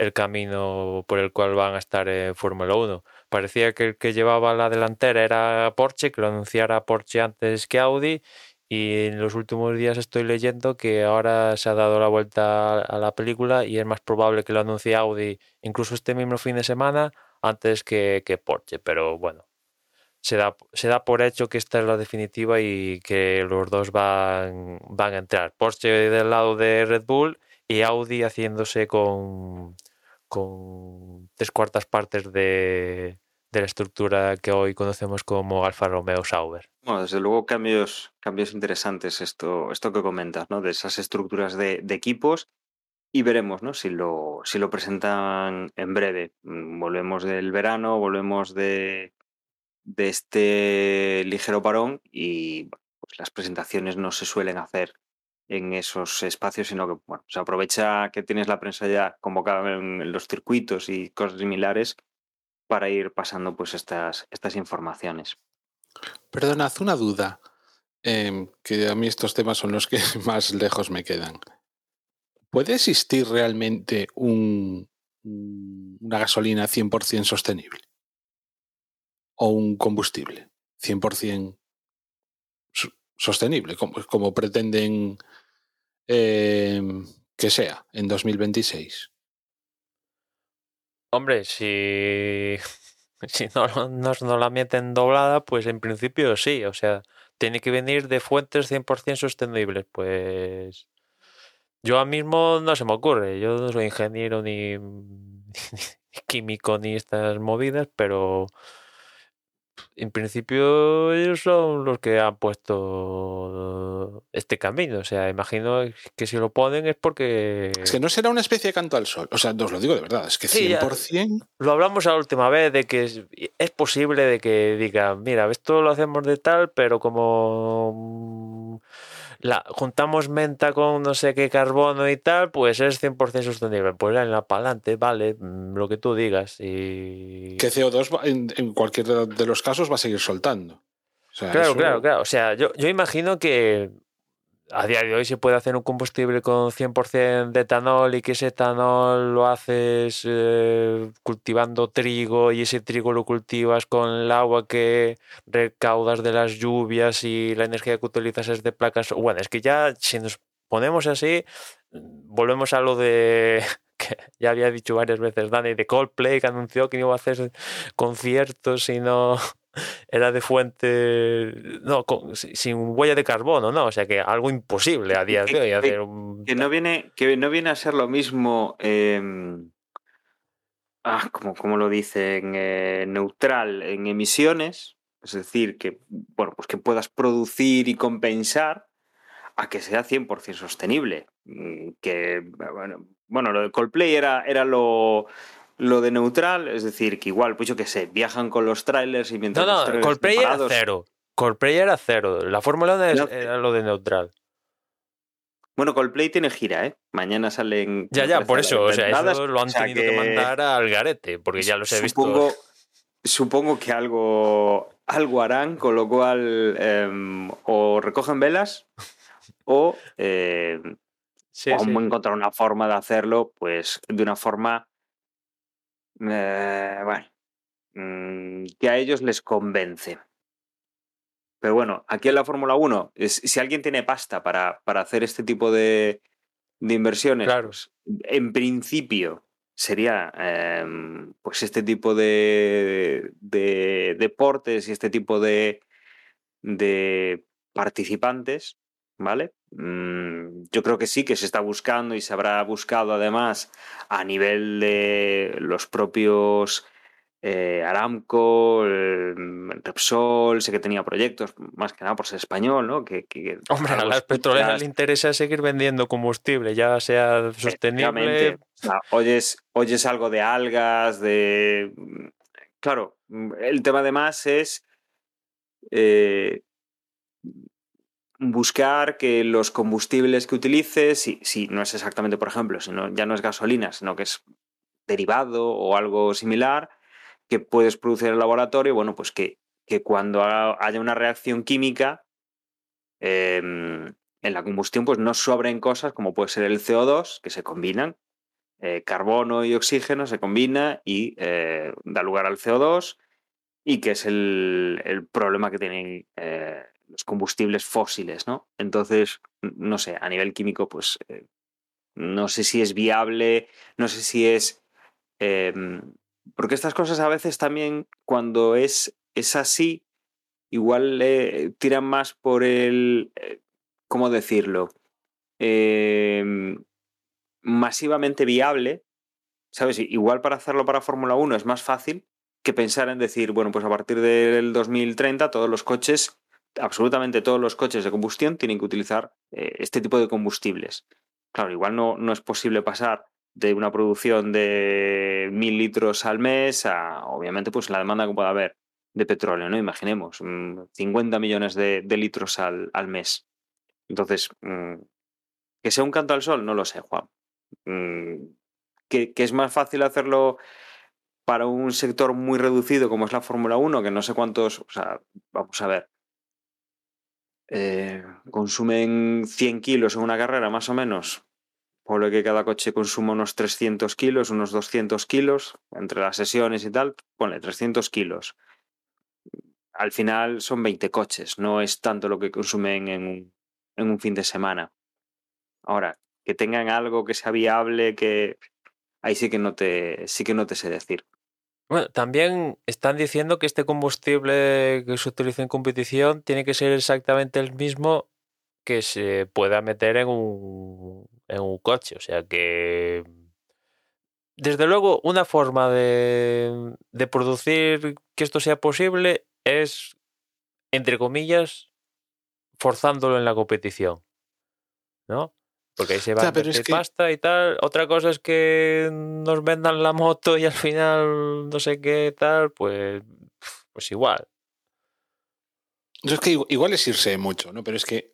el camino por el cual van a estar en Fórmula 1. Parecía que el que llevaba la delantera era Porsche, que lo anunciara Porsche antes que Audi, y en los últimos días estoy leyendo que ahora se ha dado la vuelta a la película y es más probable que lo anuncie Audi incluso este mismo fin de semana antes que, que Porsche, pero bueno. Se da, se da por hecho que esta es la definitiva y que los dos van, van a entrar. Porsche del lado de Red Bull y Audi haciéndose con, con tres cuartas partes de, de, la estructura que hoy conocemos como Alfa Romeo Sauber. Bueno, desde luego cambios, cambios interesantes esto, esto que comentas, ¿no? De esas estructuras de, equipos y veremos, ¿no? Si lo, si lo presentan en breve. Mm, volvemos del verano, volvemos de, de este ligero parón y pues las presentaciones no se suelen hacer en esos espacios, sino que bueno, se aprovecha que tienes la prensa ya convocada en los circuitos y cosas similares para ir pasando pues estas, estas informaciones. Perdona, haz una duda, eh, que a mí estos temas son los que más lejos me quedan. ¿Puede existir realmente un, una gasolina 100% sostenible? ¿O un combustible 100% sostenible, como, como pretenden eh, que sea en 2026? Hombre, si, si no nos no la meten doblada, pues en principio sí. O sea, tiene que venir de fuentes 100% sostenibles. Pues yo ahora mismo no se me ocurre. Yo no soy ingeniero ni, ni, ni químico ni estas movidas, pero en principio ellos son los que han puesto este camino. O sea, imagino que si lo ponen es porque... Es que no será una especie de canto al sol. O sea, os lo digo de verdad, es que 100%... Sí, lo hablamos la última vez de que es, es, posible de que digan, mira, esto lo hacemos de tal, pero como la, juntamos menta con no sé qué carbono y tal, pues es 100% sostenible. Pues en la palante, vale, mm, lo que tú digas. Y... Que CO2 en, en cualquier de los casos va a seguir soltando. O sea, claro, eso... claro, claro. O sea, yo, yo imagino que a día de hoy se puede hacer un combustible con 100% de etanol y que ese etanol lo haces eh, cultivando trigo y ese trigo lo cultivas con el agua que recaudas de las lluvias y la energía que utilizas es de placas. Bueno, es que ya si nos ponemos así, volvemos a lo de que ya había dicho varias veces Dani de Coldplay que anunció que no iba a hacer conciertos y no era de fuente no con, sin huella de carbono no o sea que algo imposible a día de hoy hacer un... que no viene que no viene a ser lo mismo eh, ah, como, como lo dicen eh, neutral en emisiones es decir que bueno pues que puedas producir y compensar a que sea 100% sostenible. Que bueno, bueno lo de Coldplay era, era lo lo de neutral, es decir, que igual, pues yo qué sé, viajan con los trailers y mientras. No, no, Coldplay era cero. Coldplay era cero. La Fórmula 1 no, era lo de neutral. Bueno, Coldplay tiene gira, ¿eh? Mañana salen. Ya, ya, por eso. O sea, eso lo han o sea, tenido que... que... mandar al garete, porque ya los he supongo, visto. Supongo que algo, algo harán, con lo cual eh, o recogen velas o, eh, sí, o sí. encontrar una forma de hacerlo, pues de una forma eh, bueno, mmm, que a ellos les convence. Pero bueno, aquí en la Fórmula 1, es, si alguien tiene pasta para, para hacer este tipo de, de inversiones, claro. pues, en principio sería eh, pues este tipo de, de, deportes y este tipo de, de participantes, ¿vale? Mm, yo creo que sí, que se está buscando y se habrá buscado además a nivel de los propios eh, Aramco, eh, Repsol, sé que tenía proyectos, más que nada por ser español, ¿no? Que, que Hombre, a las petroleras le interesa seguir vendiendo combustible, ya sea sostenible. O sea, oyes, oyes algo de algas, de. Claro, el tema además es. Eh, buscar que los combustibles que utilices, si, no es exactamente, por ejemplo, si no, ya no es gasolina, sino que es derivado o algo similar, que puedes producir en el laboratorio, bueno, pues que, cuando haya una reacción química eh, en la combustión, pues no sobren cosas como puede ser el CO2, que se combinan, eh, carbono y oxígeno se combina y eh, da lugar al CO2, y que es el, el problema que tienen eh, los combustibles fósiles, ¿no? Entonces, no sé, a nivel químico, pues eh, no sé si es viable, no sé si es... Eh, porque estas cosas a veces también, cuando es, es así, igual eh, tiran más por el... ¿Cómo decirlo? masivamente viable, ¿sabes? Igual para hacerlo para Fórmula 1 es más fácil que pensar en decir, bueno, pues a partir del 2030 todos los coches absolutamente todos los coches de combustión tienen que utilizar eh, este tipo de combustibles. Claro, igual no, no, es posible pasar de una producción de mil litros al mes a, obviamente, pues la demanda que pueda haber de petróleo, ¿no? Imaginemos, 50 millones de, de litros al, al, mes. Entonces, mmm, que sea un canto al sol, no lo sé, Juan. Mmm, que, que es más fácil hacerlo para un sector muy reducido como es la Fórmula 1, que no sé cuántos, o sea, vamos a ver, eh, consumen 100 kilos en una carrera, más o menos. Por lo que cada coche consuma unos 300 kilos, unos 200 kilos, entre las sesiones y tal, ponle 300 kilos. Al final son 20 coches, no es tanto lo que consumen en un, en un fin de semana. Ahora, que tengan algo que sea viable, que ahí sí que no te, sí que no te sé decir. Bueno, también están diciendo que este combustible que se utiliza en competición tiene que ser exactamente el mismo que se pueda meter en un, en un coche. O sea que, desde luego, una forma de, de, producir que esto sea posible es, entre comillas, forzándolo en la competición. ¿No? Porque ahí se va a meter que- pasta y tal. Otra cosa es que nos vendan la moto y al final no sé qué tal, pues, pues igual. Yo es que igu- igual es irse mucho, ¿no? Pero es que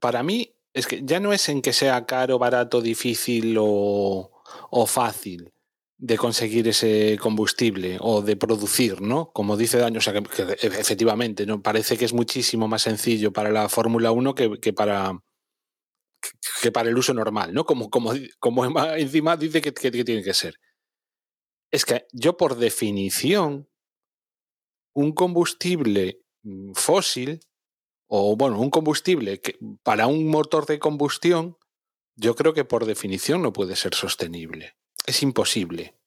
para mí es que ya no es en que sea caro, barato, difícil o, o fácil de conseguir ese combustible o de producir, ¿no? Como dice Daño, o sea, que, que e- efectivamente, ¿no? Parece que es muchísimo más sencillo para la Fórmula 1 que, que para que- para el uso normal, ¿no? Como, como, como encima dice que, tiene que ser. Es que yo, por definición, un combustible mm, fósil, o bueno, un combustible que para un motor de combustión, yo creo que por definición no puede ser sostenible. Es imposible.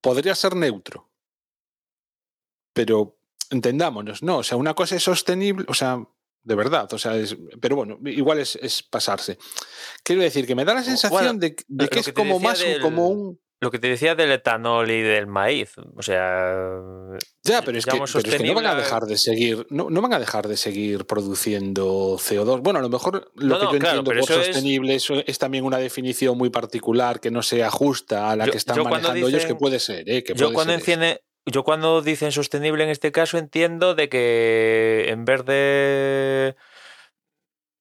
Podría ser neutro. Pero entendámonos, no, o sea, una cosa es sostenible, o sea, de verdad, o sea, es, pero bueno, igual es, es pasarse. Quiero decir que me da la sensación Bueno, de, de que que es te como más del- como un Lo que te decía del etanol y del maíz. O sea. Ya, pero es, que, pero es que no van a dejar de seguir, no, no van a dejar de seguir produciendo CO2. Bueno, a lo mejor lo No, que no, yo claro, entiendo por eso sostenible eso es también una definición muy particular que no se ajusta a la Yo- que están manejando ellos, que dicen- puede ser, ¿eh? que Yo puede cuando, ser enciende, yo cuando dicen sostenible en este caso entiendo de que en vez de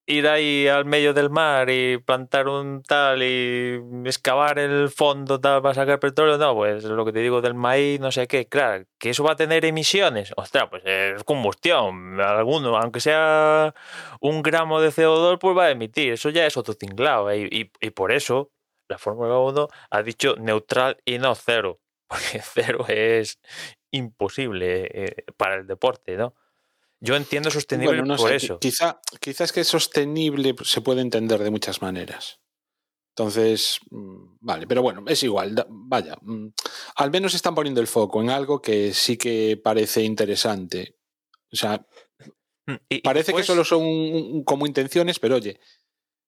ir ahí al medio del mar y plantar un tal y excavar el fondo tal para sacar petróleo, no, pues lo que te digo del maíz, no sé qué, claro, que eso va a tener emisiones, ostras, pues es combustión, alguno, aunque sea un gramo de CO2, pues va a emitir, eso ya es otro tinglado, y, y- y por eso la Fórmula 1 ha dicho neutral y no cero, porque cero es imposible eh, para el deporte, ¿no? Yo entiendo sostenible Bueno, no por sé, eso. Quizá, quizá es que sostenible se puede entender de muchas maneras. Entonces, mm, vale, pero bueno, es igual. da- Vaya, mm, al menos están poniendo el foco en algo que sí que parece interesante. O sea, Mm, y- y Parece que solo son como intenciones, pero oye,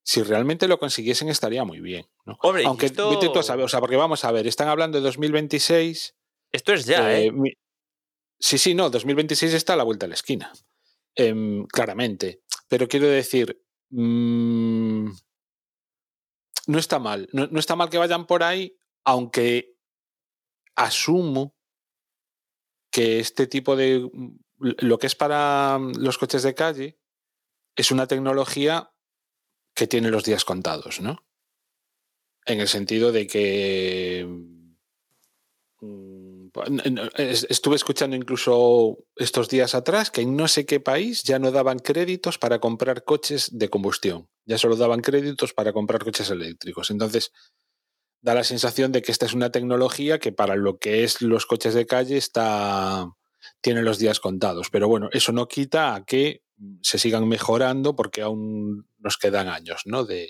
si realmente lo consiguiesen estaría muy bien. ¿no? Hombre, Aunque esto- vete tú a saber, o sea, porque vamos a ver, están hablando de 2026. Esto es ya, eh, ¿eh? mi- Sí, sí, no, 2026 está a la vuelta de la esquina. Em, claramente. Pero quiero decir, mm, no está mal. No, no está mal que vayan por ahí, aunque asumo que este tipo de. Lo que es para los coches de calle es una tecnología que tiene los días contados, ¿no? En el sentido de que. mm, es- Estuve escuchando incluso estos días atrás que en no sé qué país ya no daban créditos para comprar coches de combustión, ya solo daban créditos para comprar coches eléctricos. Entonces, da la sensación de que esta es una tecnología que para lo que es los coches de calle está tiene los días contados. Pero bueno, eso no quita a que se sigan mejorando porque aún nos quedan años ¿no? de,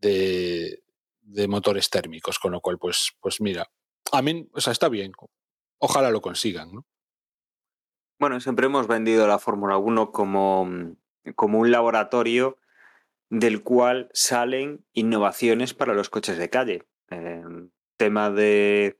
de, de motores térmicos. Con lo cual, pues, pues mira, a mí, o sea, está bien. Ojalá lo consigan, ¿no? Bueno, siempre hemos vendido la Fórmula 1 como, como un laboratorio del cual salen innovaciones para los coches de calle. Eh, tema de,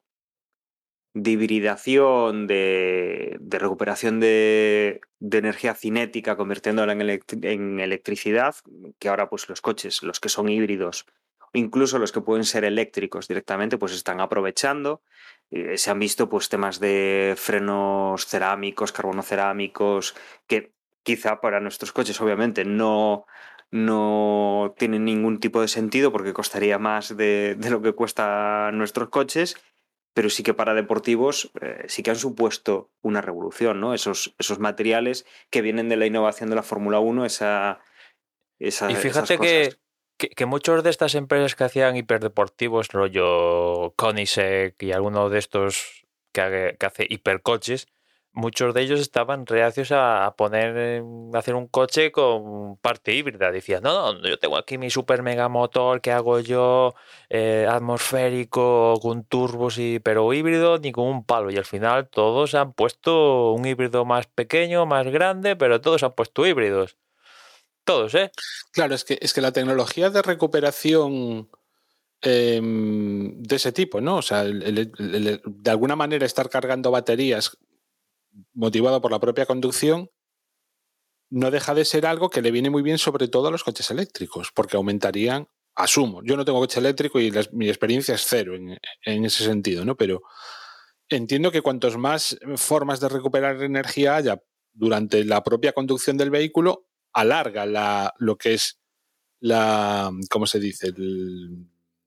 de hibridación, de, recuperación de, energía cinética, convirtiéndola en, elect- en electricidad, que ahora pues los coches, los que son híbridos, incluso los que pueden ser eléctricos directamente, pues están aprovechando. Eh, se han visto pues temas de frenos cerámicos, carbonocerámicos, que quizá para nuestros coches obviamente no, no tienen ningún tipo de sentido porque costaría más de, de lo que cuesta nuestros coches, pero sí que para deportivos eh, sí que han supuesto una revolución, ¿no? Esos, esos materiales que vienen de la innovación de la Fórmula 1, esa, esa, Y esas fíjate cosas. que, que, que muchos de estas empresas que hacían hiperdeportivos, rollo Koenigsegg y alguno de estos que, que hace hipercoches, muchos de ellos estaban reacios a, poner, en- a hacer un coche con parte híbrida. Decían, no, no, yo tengo aquí mi super mega motor que hago yo, eh, atmosférico, con turbos, y, pero híbrido ni con un palo. Y al final todos han puesto un híbrido más pequeño, más grande, pero todos han puesto híbridos. Todos, ¿eh? Claro, es que, es que la tecnología de recuperación eh, de ese tipo, ¿no? O sea, de alguna manera estar cargando baterías motivado por la propia conducción, no deja de ser algo que le viene muy bien sobre todo a los coches eléctricos, porque aumentarían, asumo, yo no tengo coche eléctrico y mi experiencia es cero en, en ese sentido, ¿no? Pero entiendo que cuantos más formas de recuperar energía haya durante la propia conducción del vehículo, alarga la, lo que es la, ¿cómo se dice?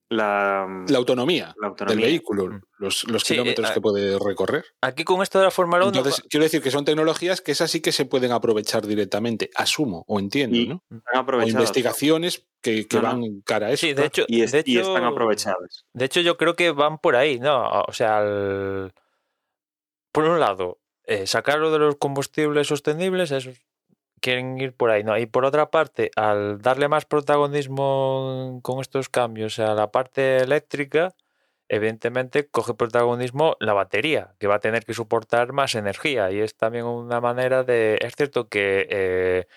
La, la autonomía la del vehículo, Mm. los, los Sí, kilómetros eh, que puede recorrer. Aquí con esto de la Fórmula 1 Entonces, quiero decir que son tecnologías que esas sí que se pueden aprovechar directamente, asumo o entiendo, Y ¿no? Han O investigaciones que, que No, no. van cara a eso. Sí, de hecho, Y, es- de y hecho- están aprovechadas. De hecho, yo creo que van por ahí, ¿no? O sea, al- por un lado, eh, sacarlo de los combustibles sostenibles, esos quieren ir por ahí, ¿no? Y por otra parte, al darle más protagonismo con estos cambios a la parte eléctrica, evidentemente coge protagonismo la batería, que va a tener que soportar más energía. Y es también una manera de... Es cierto que... eh,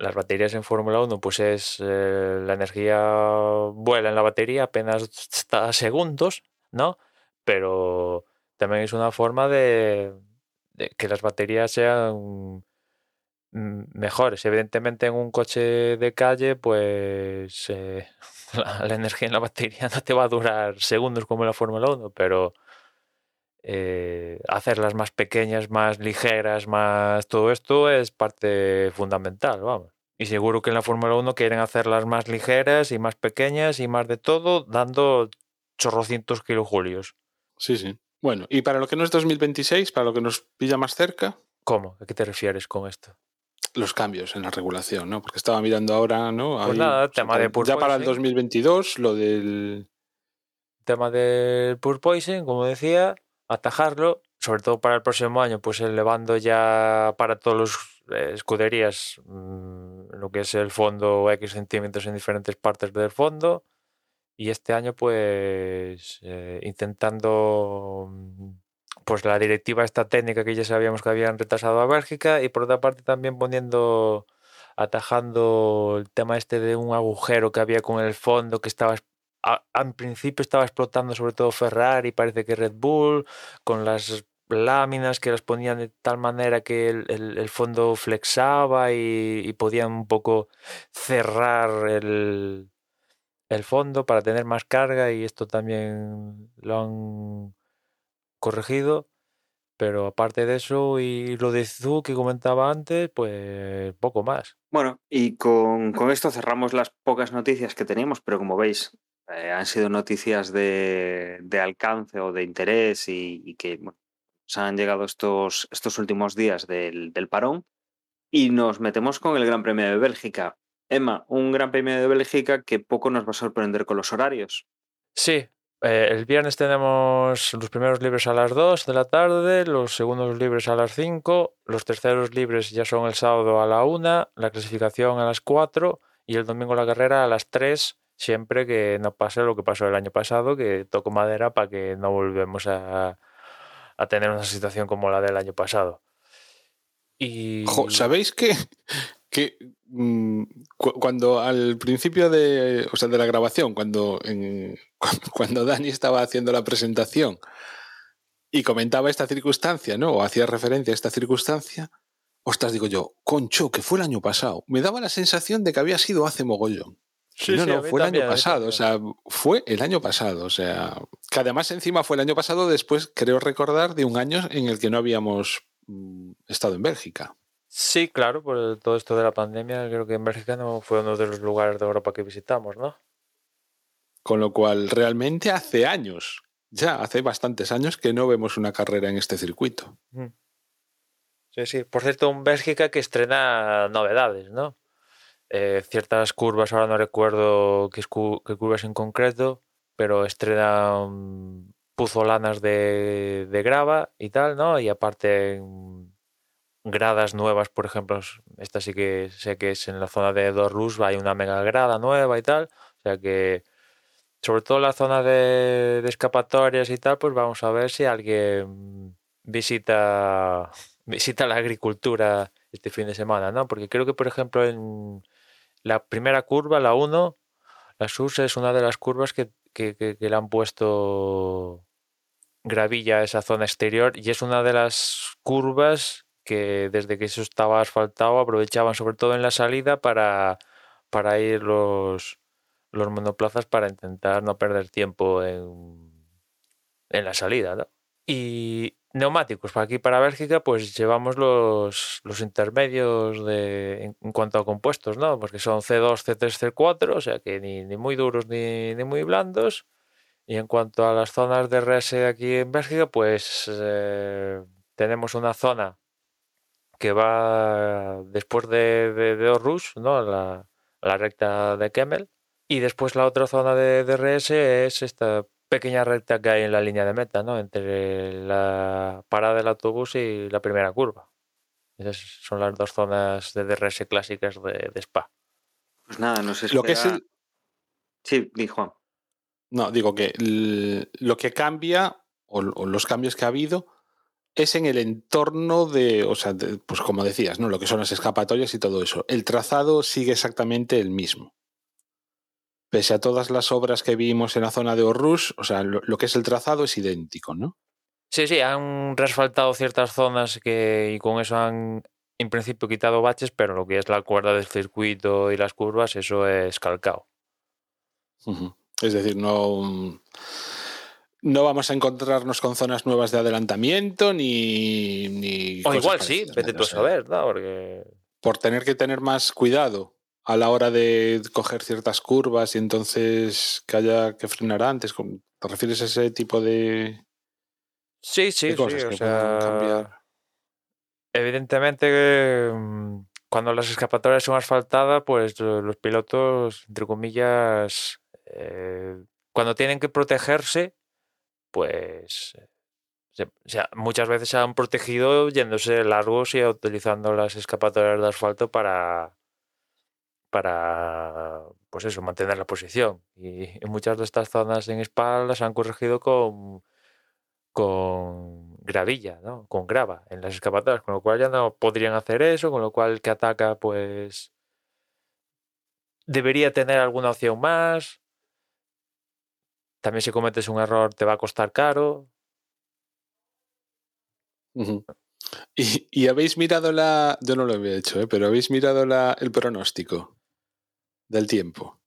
las baterías en Fórmula 1, pues es eh, la energía vuela en la batería apenas está a segundos, ¿no? Pero también es una forma de, que las baterías sean mejores. Evidentemente en un coche de calle, pues eh, la, la energía en la batería no te va a durar segundos como en la Fórmula 1, pero eh, hacerlas más pequeñas, más ligeras, más todo esto es parte fundamental, vamos. Y seguro que en la Fórmula 1 quieren hacerlas más ligeras y más pequeñas y más de todo, dando chorrocientos kilojulios. Sí, sí. Bueno, y para lo que no es 2026, para lo que nos pilla más cerca, ¿Cómo? ¿A qué te refieres con esto? Los cambios en la regulación, ¿no? Porque estaba mirando ahora, ¿no? Pues Ahí, nada, o sea, tema de ya para el porpoising. 2022, lo del... tema del porpoising, como decía, atajarlo, sobre todo para el próximo año, pues elevando ya para todos los eh, escuderías mm, lo que es el fondo X centímetros en diferentes partes del fondo. Y este año, pues, eh, intentando mm, pues la directiva esta técnica que ya sabíamos que habían retrasado a Bélgica y por otra parte también poniendo atajando el tema este de un agujero que había con el fondo que estaba en principio estaba explotando sobre todo Ferrari, parece que Red Bull, con las láminas que las ponían de tal manera que el, el- el fondo flexaba y, y podían un poco cerrar el, el fondo para tener más carga y esto también lo han corregido. Pero aparte de eso y lo de Zu que comentaba antes, pues poco más. Bueno, y con, con esto cerramos las pocas noticias que teníamos, pero como veis, eh, han sido noticias de, de alcance o de interés y, y que bueno, nos han llegado estos, estos últimos días del, del parón. Y nos metemos con el Gran Premio de Bélgica. Emma, un Gran Premio de Bélgica que poco nos va a sorprender con los horarios. Sí, eh, el viernes tenemos los primeros libres a las 2 de la tarde, los segundos libres a las 5, los terceros libres ya son el sábado a la 1, la clasificación a las 4 y el domingo la carrera a las 3, siempre que no pase lo que pasó el año pasado, que toco madera para que no volvemos a, a tener una situación como la del año pasado. Y... ¿Sabéis que, que mm, cu- cuando al principio de, o sea, de la grabación, cuando, en- cuando Dani estaba haciendo la presentación y comentaba esta circunstancia, ¿no? O hacía referencia a esta circunstancia, ostras, digo yo, concho, que fue el año pasado. Me daba la sensación de que había sido hace mogollón. Sí, no, sí, no, fue el también, año pasado, o sea, fue el año pasado, o sea, que además encima fue el año pasado, después creo recordar de un año en el que no habíamos mm, estado en Bélgica. Sí, claro, por todo esto de la pandemia, creo que en Bélgica no fue uno de los lugares de Europa que visitamos, ¿no? Con lo cual, realmente hace años, ya hace bastantes años que no vemos una carrera en este circuito. Sí, sí. Por cierto, un Bélgica que estrena novedades, ¿no? Eh, ciertas curvas, ahora no recuerdo qué, curvas en concreto, pero estrena mm, puzolanas de, de grava y tal, ¿no? Y aparte gradas nuevas, por ejemplo, esta sí que sé que es en la zona de Dorlus, hay una mega grada nueva y tal, o sea que sobre todo la zona de, escapatorias y tal, pues vamos a ver si alguien visita visita la agricultura este fin de semana, ¿no? Porque creo que, por ejemplo, en la primera curva, la 1, la SUS es una de las curvas que, que, que- le han puesto gravilla esa zona exterior y es una de las curvas que desde que eso estaba asfaltado aprovechaban sobre todo en la salida para, para ir los, los monoplazas para intentar no perder tiempo en, en la salida. ¿no? Y neumáticos, para aquí para Bélgica, pues llevamos los, los intermedios de, en, cuanto a compuestos, ¿no? Porque son C2, C3, C4, o sea que ni, ni muy duros ni, ni muy blandos. Y en cuanto a las zonas de RS aquí en Bélgica, pues eh, tenemos una zona que va después de, de, de ¿no? La, la recta de Kemmel. Y después la otra zona de, de RS es esta pequeña recta que hay en la línea de meta, ¿no? Entre la parada del autobús y la primera curva. Esas son las dos zonas de DRS clásicas de, de Spa. Pues nada, no sé. Lo que es el... Sí, di Juan. No, digo que lo que cambia, o, o, los cambios que ha habido, es en el entorno de, o sea, de, pues como decías, ¿no? Lo que son las escapatorias y todo eso. El trazado sigue exactamente el mismo pese a todas las obras que vimos en la zona de Orrus, o sea, lo, lo, que es el trazado es idéntico, ¿no? Sí, sí, han resfaltado ciertas zonas que, y con eso han, en principio, quitado baches, pero lo que es la cuerda del circuito y las curvas, eso es calcado. Uh -huh. Es decir, no, no vamos a encontrarnos con zonas nuevas de adelantamiento ni. ni o igual sí, vete tú a saber, ¿no? Porque. Por tener que tener más cuidado a la hora de coger ciertas curvas y entonces que haya que frenar antes. ¿Te refieres a ese tipo de, sí, sí, de cosas sí, que o sea, cambiar? Evidentemente, mm, cuando las escapatorias son asfaltadas, pues los pilotos, entre comillas, eh, cuando tienen que protegerse, pues sea, muchas veces se han protegido yéndose largos y utilizando las escapatorias de asfalto para, para pues eso, mantener la posición. Y en muchas de estas zonas en Spa las han corregido con, con gravilla, ¿no? con grava en las escapatorias, con lo cual ya no podrían hacer eso, con lo cual el que ataca pues debería tener alguna opción más. También si cometes un error te va a costar caro. Uh -huh. ¿Y, ¿Y, habéis mirado la. Yo no lo había hecho, ¿eh? pero habéis mirado la, el pronóstico del tiempo.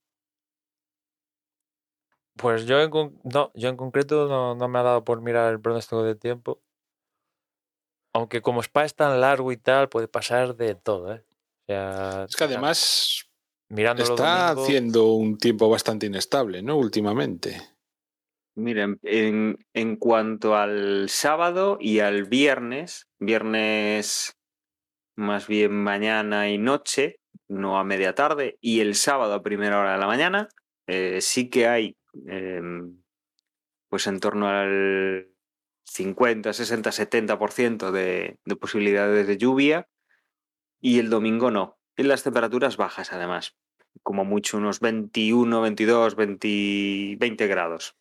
Pues yo en, no, yo en concreto no, no, me ha dado por mirar el pronóstico del tiempo. Aunque como Spa es tan largo y tal, puede pasar de todo. ¿eh? O sea, es que además mirando está haciendo un tiempo bastante inestable, ¿no? Últimamente. Miren, en, cuanto al sábado y al viernes, viernes más bien mañana y noche, no a media tarde, y el sábado a primera hora de la mañana, eh, sí que hay eh, pues en torno al 50, 60, 70% de, de posibilidades de lluvia, y el domingo no. En las temperaturas bajas, además, como mucho unos 21, 22, 20, 20 grados.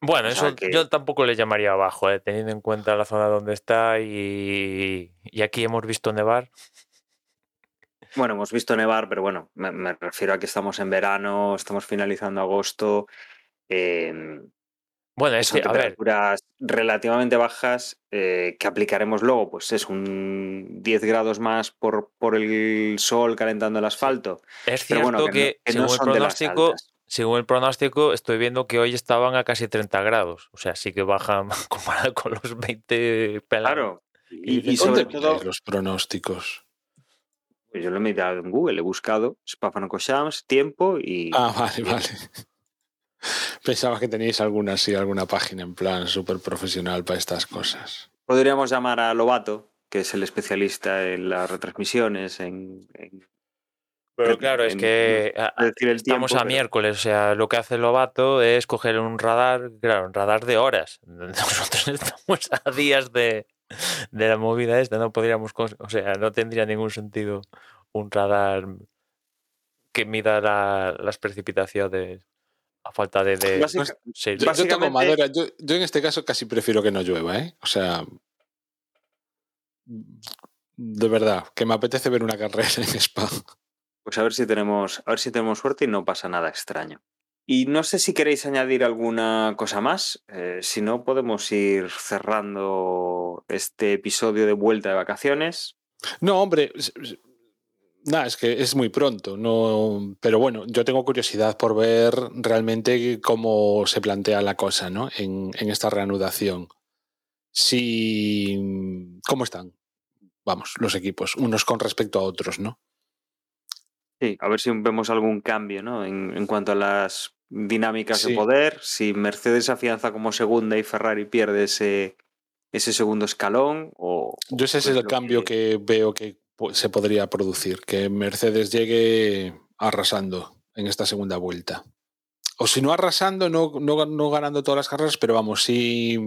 Bueno, o sea eso que... yo tampoco le llamaría abajo, eh, teniendo en cuenta la zona donde está y, y, aquí hemos visto nevar. Bueno, hemos visto nevar, pero bueno, me, me refiero a que estamos en verano, estamos finalizando agosto. Eh, bueno, es son que, temperaturas relativamente bajas eh, que aplicaremos luego, pues es un 10 grados más por, por el sol calentando el asfalto. Es cierto bueno, que, que, no, que según no el pronóstico según el pronóstico, estoy viendo que hoy estaban a casi 30 grados. O sea, sí que bajan comparado con los 20 pelados. Claro. Y, y sobre todo los pronósticos. Pues yo lo he mirado en Google, he buscado Spafanocoshams, tiempo y. Ah, vale, vale. Pensaba que teníais alguna así, alguna página en plan súper profesional para estas cosas. Podríamos llamar a Lobato, que es el especialista en las retransmisiones, en, en pero claro, es que estamos tiempo, a miércoles, o sea, lo que hace el Lobato es coger un radar, claro, un radar de horas. Nosotros estamos a días de, de la movida esta, no podríamos, o sea, no tendría ningún sentido un radar que mida la, las precipitaciones a falta de... de Básica, sí, yo, yo, toco madera, yo, yo en este caso casi prefiero que no llueva, ¿eh? O sea, de verdad, que me apetece ver una carrera en Spa. Pues a ver si tenemos, a ver si tenemos suerte y no pasa nada extraño. Y no sé si queréis añadir alguna cosa más. Eh, si no, podemos ir cerrando este episodio de vuelta de vacaciones. No, hombre, nada, es que es muy pronto, no, pero bueno, yo tengo curiosidad por ver realmente cómo se plantea la cosa, ¿no? En, en esta reanudación. Si, ¿Cómo están? Vamos, los equipos, unos con respecto a otros, ¿no? Sí, a ver si vemos algún cambio ¿no? en, en cuanto a las dinámicas de poder. Si Mercedes afianza como segunda y Ferrari pierde ese, ese segundo escalón. O, Yo ese es el cambio que veo que se podría producir, que Mercedes llegue arrasando en esta segunda vuelta. O si no arrasando, no, no, no ganando todas las carreras, pero vamos, sí,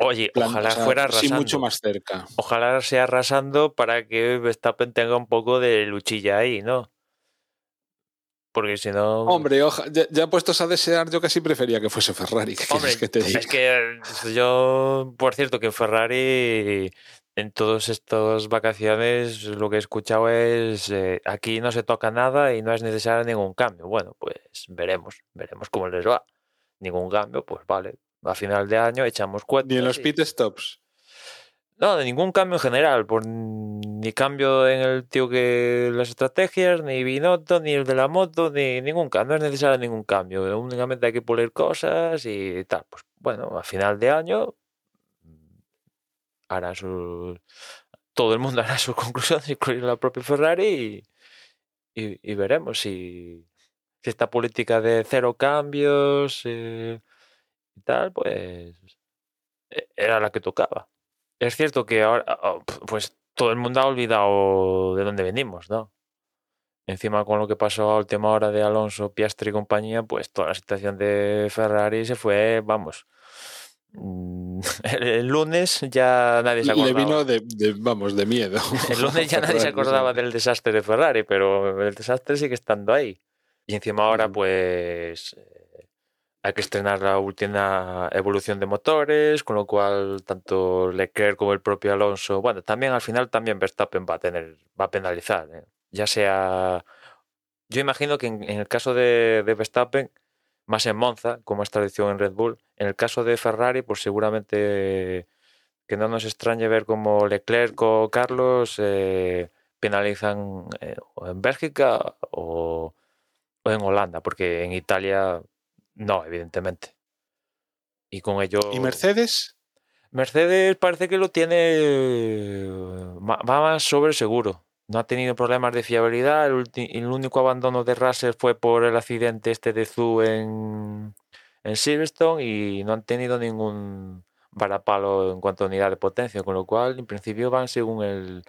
Oye, ojalá fuera sí arrasando. mucho más cerca. Ojalá sea arrasando para que Verstappen tenga un poco de luchilla ahí, ¿no? Porque si no. Hombre, oja- ya, ya puestos a desear, yo casi prefería que fuese Ferrari. ¿Qué Hombre, que te diga? es que yo, por cierto, que Ferrari en todas estas vacaciones lo que he escuchado es eh, aquí no se toca nada y no es necesario ningún cambio. Bueno, pues veremos, veremos cómo les va. Ningún cambio, pues vale. A final de año echamos cuentas. Ni en los y- pit stops. No, de ningún cambio en general, por, ni cambio en el tío que las estrategias, ni Binotto, ni el de la moto, ni ningún cambio, no es necesario ningún cambio, únicamente hay que pulir cosas y tal. Pues bueno, a final de año hará su todo el mundo hará sus conclusiones, incluido la propia Ferrari, y, y- y veremos si, si esta política de cero cambios eh, y tal, pues e- era la que tocaba. Es cierto que ahora, ah, pues todo el mundo ha olvidado de dónde venimos, ¿no? Encima con lo que pasó a última hora de Alonso, Piastri y compañía, pues toda la situación de Ferrari se fue, vamos. mm, El, el lunes ya nadie se Le acordaba. vino de, de- vamos, de miedo. El lunes ya nadie se acordaba del desastre de Ferrari, pero el desastre sigue estando ahí. Y encima ahora, pues, hay que estrenar la última evolución de motores, con lo cual tanto Leclerc como el propio Alonso, bueno, también al final también Verstappen va a tener, va a penalizar, ¿eh? ya sea, yo imagino que en, el caso de, Verstappen, más en Monza, como es tradición en Red Bull, en el caso de Ferrari, pues seguramente que no nos extrañe ver como Leclerc o Carlos eh, penalizan eh, en Bélgica o en Holanda, porque en Italia no, evidentemente. Y con ello. ¿Y Mercedes? Mercedes parece que lo tiene. eh, Va más sobre seguro. No ha tenido problemas de fiabilidad. El único abandono de Russell fue por el accidente este de Zhu en, en Silverstone y no han tenido ningún varapalo en cuanto a unidad de potencia, con lo cual en principio van según el,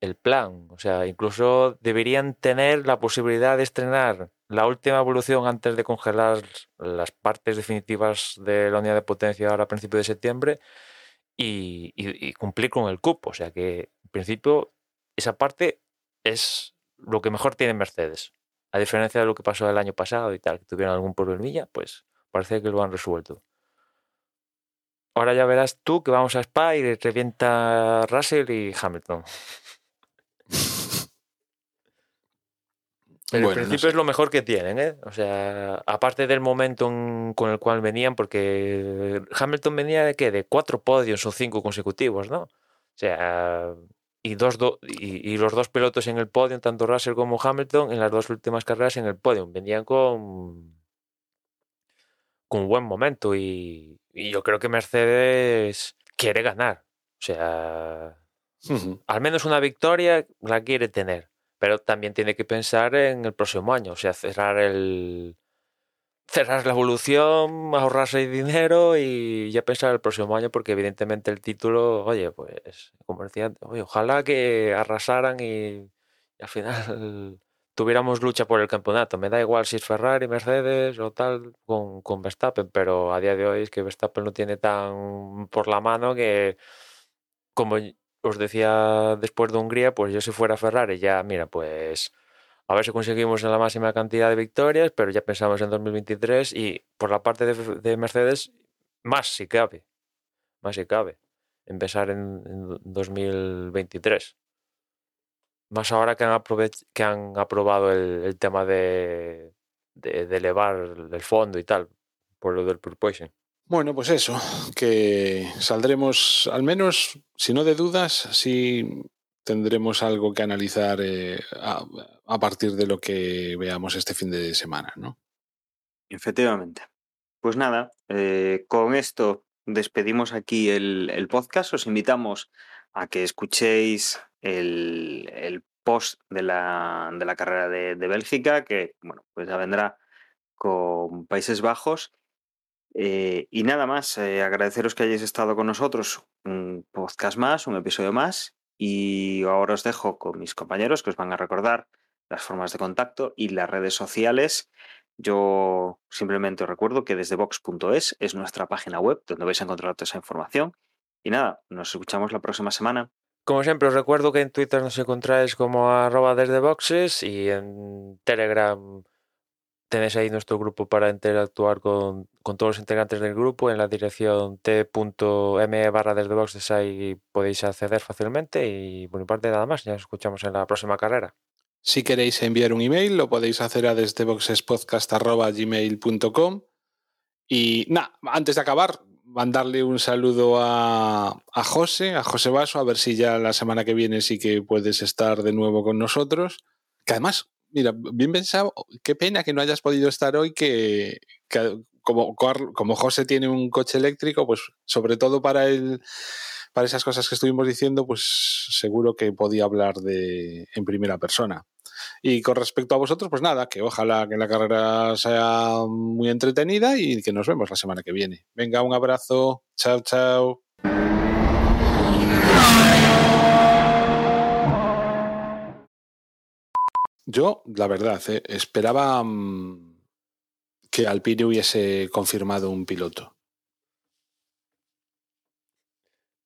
el plan. O sea, incluso deberían tener la posibilidad de estrenar la última evolución antes de congelar las partes definitivas de la unidad de potencia a principios de septiembre y cumplir con el cupo. O sea que en principio esa parte es lo que mejor tiene Mercedes. A diferencia de lo que pasó el año pasado y tal, que tuvieron algún problemilla, pues parece que lo han resuelto. Ahora ya verás tú que vamos a Spa y revienta Russell y Hamilton. Pero Bueno, en no principio sé. es lo mejor que tienen, ¿eh? O sea, aparte del momento en- con el cual venían, porque Hamilton venía de qué? De cuatro podios o cinco consecutivos, ¿no? O sea, y, dos do- y, y los dos pilotos en el podio, tanto Russell como Hamilton, en las dos últimas carreras en el podio, venían con, con buen momento y, y yo creo que Mercedes quiere ganar. O sea, al menos una victoria la quiere tener, pero también tiene que pensar en el próximo año, o sea, cerrar el cerrar la evolución, ahorrarse dinero y ya pensar el próximo año, porque evidentemente el título, oye, pues, como decía, oye, ojalá que arrasaran y, al final tuviéramos lucha por el campeonato. Me da igual si es Ferrari, Mercedes o tal con, con Verstappen, pero a día de hoy es que Verstappen lo tiene tan por la mano que, como os decía después de Hungría, pues yo si fuera Ferrari ya, mira, pues a ver si conseguimos la máxima cantidad de victorias, pero ya pensamos en 2023 y por la parte de, de Mercedes, más si cabe, más si cabe, empezar en, en 2023. Más ahora que han, que han aprobado el, tema de, de, elevar el fondo y tal, por lo del Purpoison. Bueno, pues eso, que saldremos, al menos, si no de dudas, sí tendremos algo que analizar eh, a, partir de lo que veamos este fin de semana, ¿no? Efectivamente. Pues nada, eh, con esto despedimos aquí el, el podcast. Os invitamos a que escuchéis el, el post de la, de la carrera de, de Bélgica, que bueno, pues ya vendrá con Países Bajos. Eh, y nada más, eh, agradeceros que hayáis estado con nosotros. Un podcast más, un episodio más. Y ahora os dejo con mis compañeros que os van a recordar las formas de contacto y las redes sociales. Yo simplemente os recuerdo que desde vox.es es nuestra página web donde vais a encontrar toda esa información. Y nada, nos escuchamos la próxima semana. Como siempre, os recuerdo que en Twitter nos encontráis como arroba desde boxes y en Telegram tenéis ahí nuestro grupo para interactuar con, con todos los integrantes del grupo en la dirección t.me barra desde boxes ahí podéis acceder fácilmente y por mi parte nada más, ya nos escuchamos en la próxima carrera. Si queréis enviar un email, lo podéis hacer a desdeboxespodcast.gmail.com y nada, antes de acabar, mandarle un saludo a, a José, a José Vaso, a ver si ya la semana que viene sí que puedes estar de nuevo con nosotros. Que además, mira, bien pensado, qué pena que no hayas podido estar hoy, que, como, como José tiene un coche eléctrico, pues sobre todo para el para esas cosas que estuvimos diciendo, pues seguro que podía hablar de en primera persona. Y con respecto a vosotros, pues nada, que ojalá que la carrera sea muy entretenida y que nos vemos la semana que viene. Venga, un abrazo. Chao, chao. Yo, la verdad, eh, esperaba mmm, que Alpine hubiese confirmado un piloto.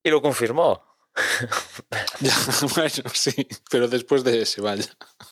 Y lo confirmó. ya, bueno, sí, pero después de ese, vaya.